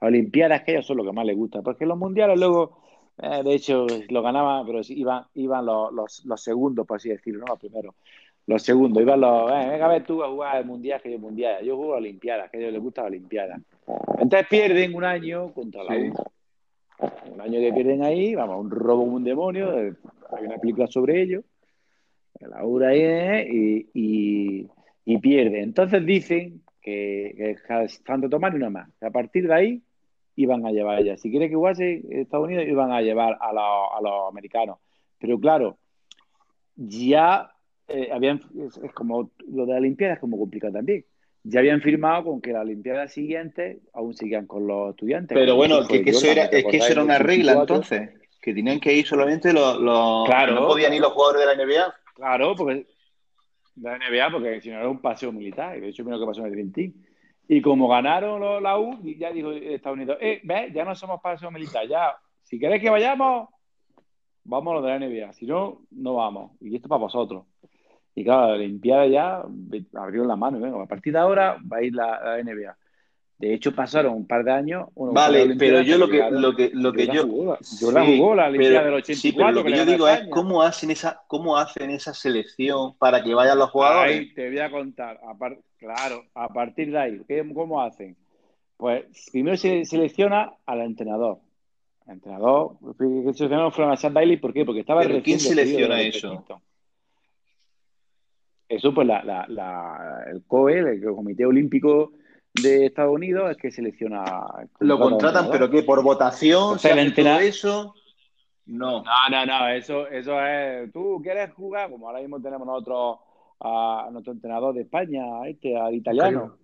C: Olimpiadas, que ellos son lo que más les gusta, porque los mundiales luego eh, de hecho, lo ganaba, pero iban, iban los, los, segundos, por así decirlo, no los primeros. Los segundos, iban los. Eh, venga, a ver tú a jugar el mundial, que yo mundial. Yo juego a Olimpiadas, que a ellos les gusta la Olimpiada. Entonces pierden un año contra la U. Un año que pierden ahí, vamos, un robo un demonio. Hay una película sobre ello. La U ahí, y, y, y pierde. Entonces dicen que, que tanto tomar una más. A partir de ahí iban a llevar ella. Si quiere que jugase Estados Unidos, iban a llevar a, los americanos. Pero claro, ya eh, habían, es, como lo de la Olimpiada es como complicado también. Ya habían firmado con que la Olimpiada siguiente aún sigan con los estudiantes.
A: Pero bueno, que, eso era, es que eso era una regla entonces, que tenían que ir solamente los, claro, no podían ir los jugadores de la NBA.
C: Claro, porque la NBA, porque si no era un paseo militar, y de hecho mira lo que pasó en el Team y como ganaron la U, ya dijo Estados Unidos, eh, ve, ya no somos paso militar, ya, si queréis que vayamos, vamos a lo de la NBA, si no, no vamos. Y esto para vosotros. Y claro, la Olimpiada ya abrieron la mano, venga, a partir de ahora va a ir la, NBA. De hecho, pasaron un par de años.
A: vale, pero yo lo que, lo que, lo que yo.
C: yo la jugó la Olimpiada del 84. Sí, pero
A: lo que, yo digo es cómo hacen, esa, cómo hacen esa selección para que vayan los jugadores.
C: Ahí te voy a contar. Claro, a partir de ahí, ¿cómo hacen? Pues primero se selecciona al entrenador. El entrenador, que seleccionaron fueron a Sam Daly, ¿por qué? Porque estaba
A: ¿Pero ¿Quién selecciona eso?
C: Eso, pues la, la, la, el COE, el Comité Olímpico de Estados Unidos, es que selecciona.
A: ¿Lo contratan, pero qué? ¿Por votación? ¿Se hace todo eso?
C: No. No, no, no, eso, eso es. ¿Tú quieres jugar? Como ahora mismo tenemos nosotros a nuestro entrenador de España, este, al italiano.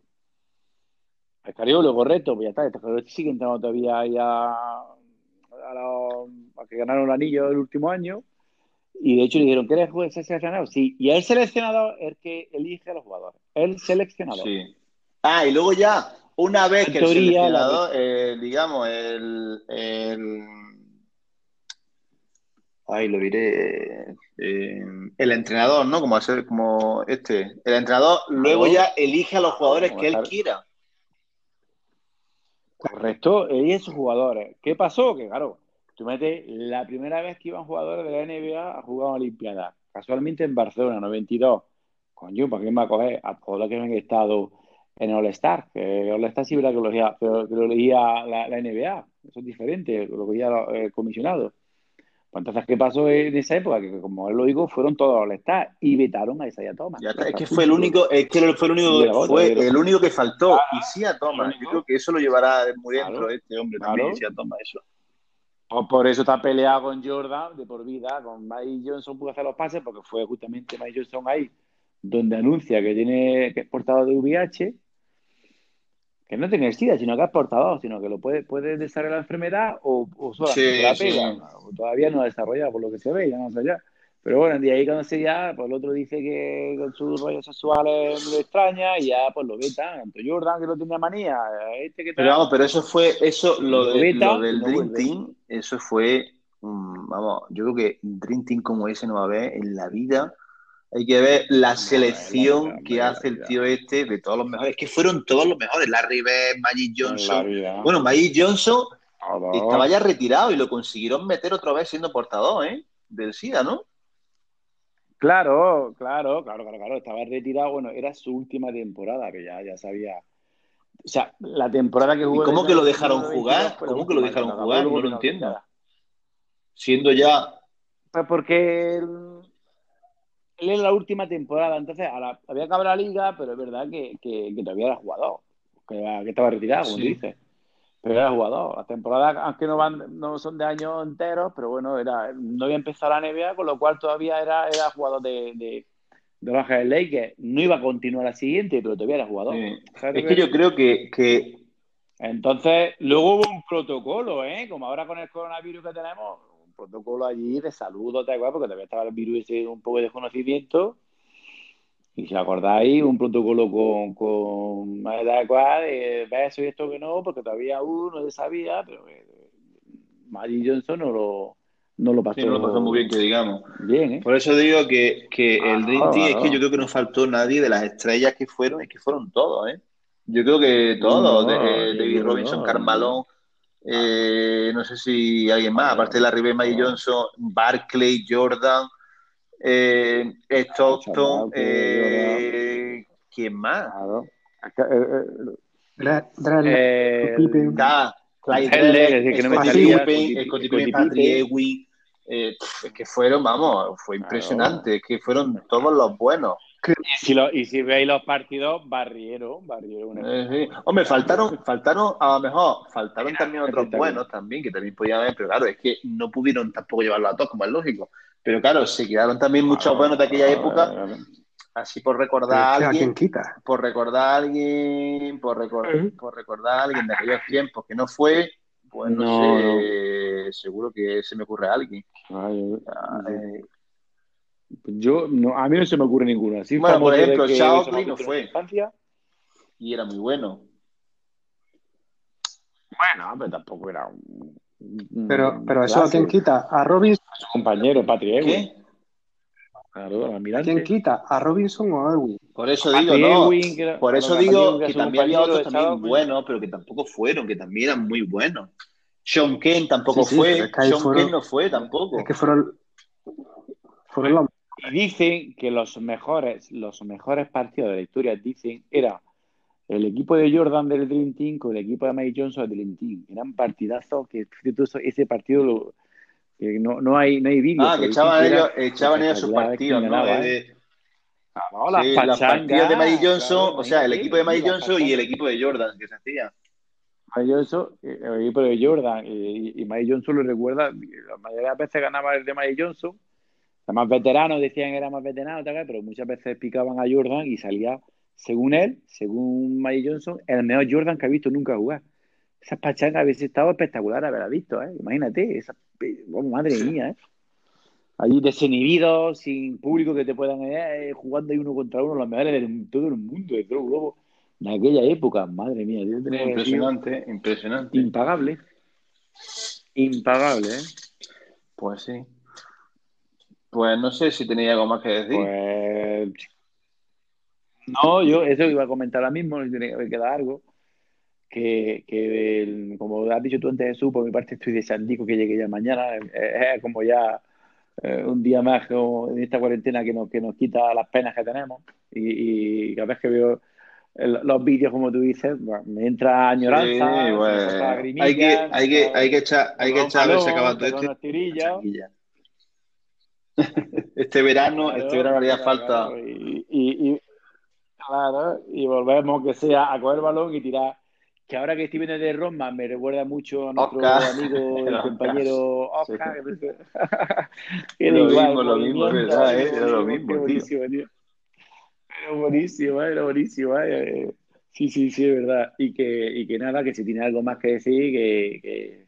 C: A Cariolo, correcto, pues ya está. Este sigue entrenando todavía a, a, que ganaron el anillo el último año. Y de hecho le dijeron, ¿quieres ser seleccionado? Sí. Y el seleccionador es el que elige a los jugadores. El seleccionador. Sí.
A: Ah, y luego ya, una vez que el seleccionador, eh, digamos, el, el ahí lo diré, eh, el entrenador, ¿no? Como hacer, como este, el entrenador luego ya elige a los jugadores que él quiera.
C: Correcto, elige a sus jugadores. ¿Qué pasó? Que claro, tú metes la primera vez que iban jugadores de la NBA a jugar a Olimpiada, casualmente en Barcelona, 92. Coño, ¿para qué me va a coger a todos los que han estado en el All-Star? Que All-Star sí que lo elegía, pero que lo elegía la, NBA. Eso es diferente, lo que ya el comisionado. Pues entonces, ¿qué pasó en esa época? Que como él lo digo, fueron todos los stars y vetaron a Isaiah Thomas.
A: Ya está, es que fue el único, es que fue el único, fue el único que faltó. y sí a Thomas. Yo creo que eso lo llevará muy dentro este hombre también, sí a Thomas, eso.
C: Pues por eso está peleado con Jordan de por vida, con Mike Johnson pudo hacer los pases, porque fue justamente Mike Johnson ahí donde anuncia que tiene que es portador de VIH que no tiene SIDA, sino que es portador, sino que lo puede, puede desarrollar la enfermedad o, o solamente la pega. Todavía no ha desarrollado por lo que se ve, ya no sé ya. Pero bueno, de ahí cuando se ya, pues el otro dice que con sus rollos sexuales lo extraña y ya pues lo veta. Tanto Jordan que no tenía manía, este que
A: Pero vamos, pero eso fue, eso, lo, de, lo del Dream Team, eso fue, vamos, yo creo que Dream Team como ese no va a haber en la vida hay que ver la selección que hace el tío este de todos los mejores. Es que fueron todos los mejores. Larry Bird, Magic Johnson. Bueno, Magic Johnson estaba ya retirado y lo consiguieron meter otra vez siendo portador, ¿eh? Del SIDA, ¿no?
C: Claro, claro, claro, claro, claro. Estaba retirado. Bueno, era su última temporada, que ya, ya sabía. O sea, la temporada que jugó.
A: ¿Y cómo que lo dejaron jugar? ¿Cómo que lo dejaron jugar? No lo entiendo. Siendo ya.
C: Pues porque él en la última temporada, entonces había acabado la liga, pero es verdad que, que, todavía era jugador, que, estaba retirado, como dices. Pero era jugador. Las temporadas, aunque no van, no son de años enteros, pero bueno, era, no había empezado la NBA, con lo cual todavía era, era jugador de, de, de Los que No iba a continuar la siguiente, pero todavía era jugador.
A: Es que yo creo que, que,
C: Entonces, luego hubo un protocolo, ¿eh? Como ahora con el coronavirus que tenemos, protocolo allí de salud, tal cual, porque todavía estaba el virus ese un poco de desconocimiento. Y si acordáis, un protocolo con, con cual, de eso y esto que no, porque todavía uno no se sabía, pero eh, Magic Johnson no lo, no lo pasó.
A: no lo pasó muy bien, que digamos.
C: Bien, ¿eh?
A: Por eso digo que, que el Dream Team es que yo creo que no faltó nadie de las estrellas que fueron, es que fueron todos, ¿eh? Yo creo que todos, de, David Robinson, Carmalón, eh, no sé si alguien más, aparte de la Ribema y Johnson, Barclay, Jordan, eh, Stockton, eh, ¿quién más? Pippen, Ewing, es que fueron, vamos, fue impresionante, es que fueron todos los buenos.
C: Y si, y si veis los partidos, barrieron, barrieron.
A: Eh, Hombre, faltaron, faltaron, a lo mejor, faltaron también otros buenos también, que también podían haber, pero claro, es que no pudieron tampoco llevarlo a todos, como es lógico. Pero claro, se quedaron también muchos buenos de aquella época. Así por recordar a alguien, por recordar a alguien, por, por recordar a alguien de aquellos tiempos que no fue, pues no, sé, seguro que se me ocurre a alguien.
C: Ay, yo, no, a mí no se me ocurre ninguno. Así
A: bueno, por ejemplo, Shaokley no fue. Y era muy bueno.
C: Bueno, pero tampoco era
B: un. Pero, pero eso a quién quita? ¿A Robinson?
C: Su compañero, Patrick
A: ¿Qué?
B: Claro, ¿Quién quita? ¿A Robinson o a Erwin?
A: Por eso digo, no. por eso digo que, también había otros también buenos, pero que tampoco fueron, que también eran muy buenos. Sean Kane tampoco fue. Sean Kane no fue tampoco.
B: Es que fueron, fueron los
C: y dicen que los mejores, los mejores partidos de la historia, dicen, era el equipo de Jordan del Dream Team con el equipo de Mike Johnson del Dream Team. Eran partidazos que ese partido lo, que no, no hay, no hay vídeo.
A: Ah, que echaban ellos, echaban ellos sus partidos, ¿no? ¿eh? Ah, sí, los partidos de Mike Johnson, o sea, el equipo de Mike Johnson y el equipo de Jordan que se hacía.
C: Mike Johnson, eh, el equipo de Jordan y, y Mike Johnson lo recuerda, la mayoría de las veces ganaba el de Mike Johnson más veteranos decían que era más veterano, pero muchas veces picaban a Jordan y salía, según él, según Mike Johnson, el mejor Jordan que ha visto nunca jugar. Esas pachangas habían estado espectacular haberla visto, ¿eh? Imagínate, esa, madre mía, ¿eh? Allí desinhibidos, sin público que te puedan eh, jugando ahí uno contra uno, los mejores de todo el mundo, de todo de aquella época, madre mía.
A: Impresionante, impresionante.
C: Impagable. Impagable, ¿eh?
A: Pues sí. Pues no sé si tenía algo más que decir.
C: Pues... No, yo eso iba a comentar ahora mismo, tiene que quedar algo. Que, que como has dicho tú antes, Jesús, por mi parte estoy deseando que llegue ya mañana. Es, como ya eh, un día más en esta cuarentena que nos, que nos quita las penas que tenemos. Y, cada vez que veo los vídeos, como tú dices, me entra añoranza.
A: hay, que, hay, que, hay que echar, hay que echar a ver si acaba todo esto. este verano, este verano haría falta.
C: Y, y, claro, y volvemos que sea a coger el balón y tirar. Que ahora que estoy viendo de Roma me recuerda mucho a nuestro amigo y compañero Oscar.
A: Que lo mismo, lo mismo, verdad, ¿eh? Era lo mismo, buenísimo, tío.
C: Era buenísimo, era buenísimo. Eh. Sí, sí, sí, es verdad. Y que, y que nada, que si tiene algo más que decir, que, que...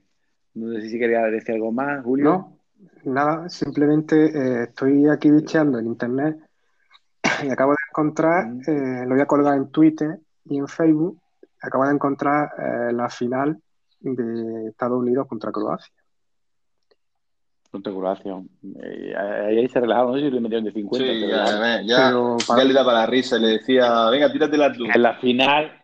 C: no sé si quería decir algo más, Julio.
B: No, nada, simplemente eh, estoy aquí bicheando en internet y acabo de encontrar, eh, lo voy a colgar en Twitter y en Facebook, acabo de encontrar eh, la final de Estados Unidos contra Croacia.
C: Contra Croacia. ahí se relajaba, no sé si le metieron de 50.
A: Sí, ya, ya, ya, le daba la risa, le decía, venga, tírate la
C: En la final,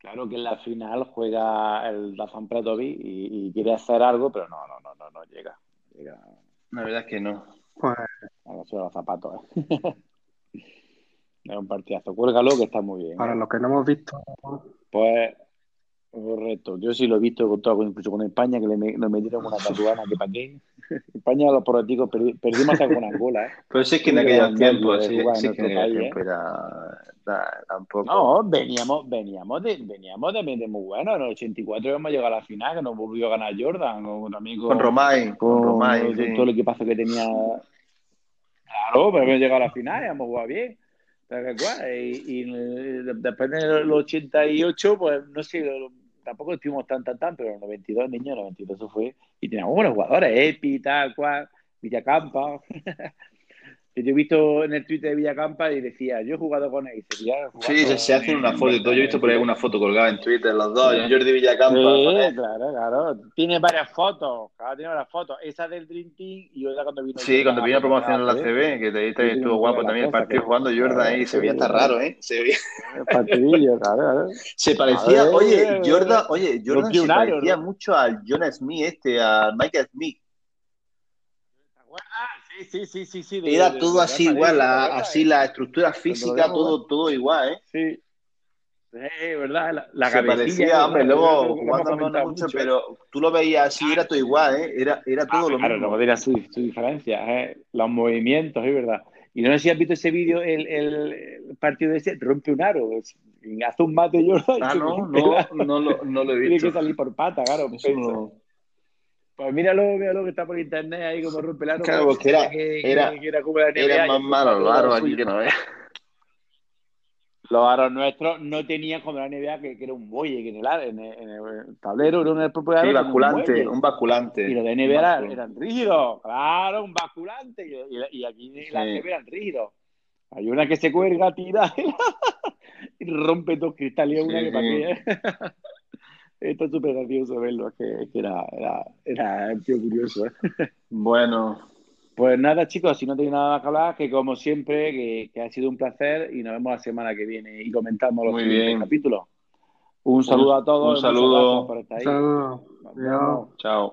C: Claro que en la final juega el Dafan Pratovic y, y, quiere hacer algo, pero no, no, no, no, no llega. llega.
A: La verdad es que no.
C: Pues... A los zapatos. ¿eh? es un partidazo. Cuélgalo que está muy bien.
B: Para ¿eh? los que no hemos visto.
C: Pues Correcto, yo sí lo he visto con todo, incluso con España, que le nos metieron una tatuana que para qué. España, los políticos perdimos hasta con Angola. ¿eh?
A: Pero sí que en aquellos tiempos, sí, sí que en aquel tiempo ¿eh? era, tampoco.
C: No, veníamos, veníamos, de, veníamos de, de muy bueno. En el 84 hemos llegado a la final, que nos volvió a ganar Jordan, con,
A: amigo, con Romay,
C: con, Romay, sí. todo el equipazo que tenía. Claro, pero hemos llegado a la final y hemos jugado bien. Y, y, después del 88, pues no sé, tampoco estuvimos tan, tan, tan, pero en el 92, niño, en el 92 eso fue. Y teníamos buenos jugadores, Epi, tal cual, Villacampa. Yo he visto en el Twitter de Villacampa y decía, yo he jugado con él.
A: sí, se, se hacen una foto y todo. Yo he visto por ahí una foto colgada en Twitter, los dos, Jordi Villacampa.
C: Sí, claro, claro. Tiene varias fotos, claro, tiene varias fotos. Esa del Dream Team y otra cuando vino.
A: Sí, cuando vino a promocionar la CB, que te, te estuvo guapo también el partido jugando Jordan ahí. Se veía hasta raro, ¿eh? Se veía.
C: Partidillo, claro, claro.
A: Se parecía, oye, Jordan, oye, Jordan se parecía mucho al Jonas Smith, este, al Michael Smith.
C: Sí, sí, sí, sí.
A: Era todo así igual, así la estructura física, todo, todo igual, ¿eh?
C: Sí. Verdad, la, la
A: Se parecía, hombre, luego jugando no mucho, pero tú lo veías así, era todo igual, ¿eh? Era, era todo ah, lo
C: claro,
A: mismo.
C: Claro, no su, su diferencia, ¿eh? los movimientos, es verdad. Y no sé si has visto ese vídeo, el, el, partido de ese, rompe un aro, hace un mate Jordan.
A: Ah, no, no, no, lo, no lo he visto.
C: Tiene que salir por pata, claro. Eso pues míralo, míralo que está por internet ahí como rompe el aro.
A: Claro, porque era, que, era, que, era, era más malo los aros aquí que no es.
C: Los aros nuestros no tenían como la NBA que, que era un buey en el, en el, en el tablero, era un propio
A: Sí, basculante, un, basculante.
C: Y los de NBA eran, eran, rígidos, claro, un basculante. Y, y aquí sí. las NBA eran rígidos. Hay una que se cuelga, tira y rompe dos cristales una sí, que para qué. ¿eh? Está súper gracioso verlo, que, que era, era, era un tío curioso. ¿eh?
A: Bueno.
C: Pues nada, chicos, si no tenéis nada que hablar, que como siempre, que, que, ha sido un placer y nos vemos la semana que viene y comentamos los siguientes capítulos. Un saludo a todos.
A: Un saludo.
C: Por estar ahí.
B: Un saludo.
A: Chao.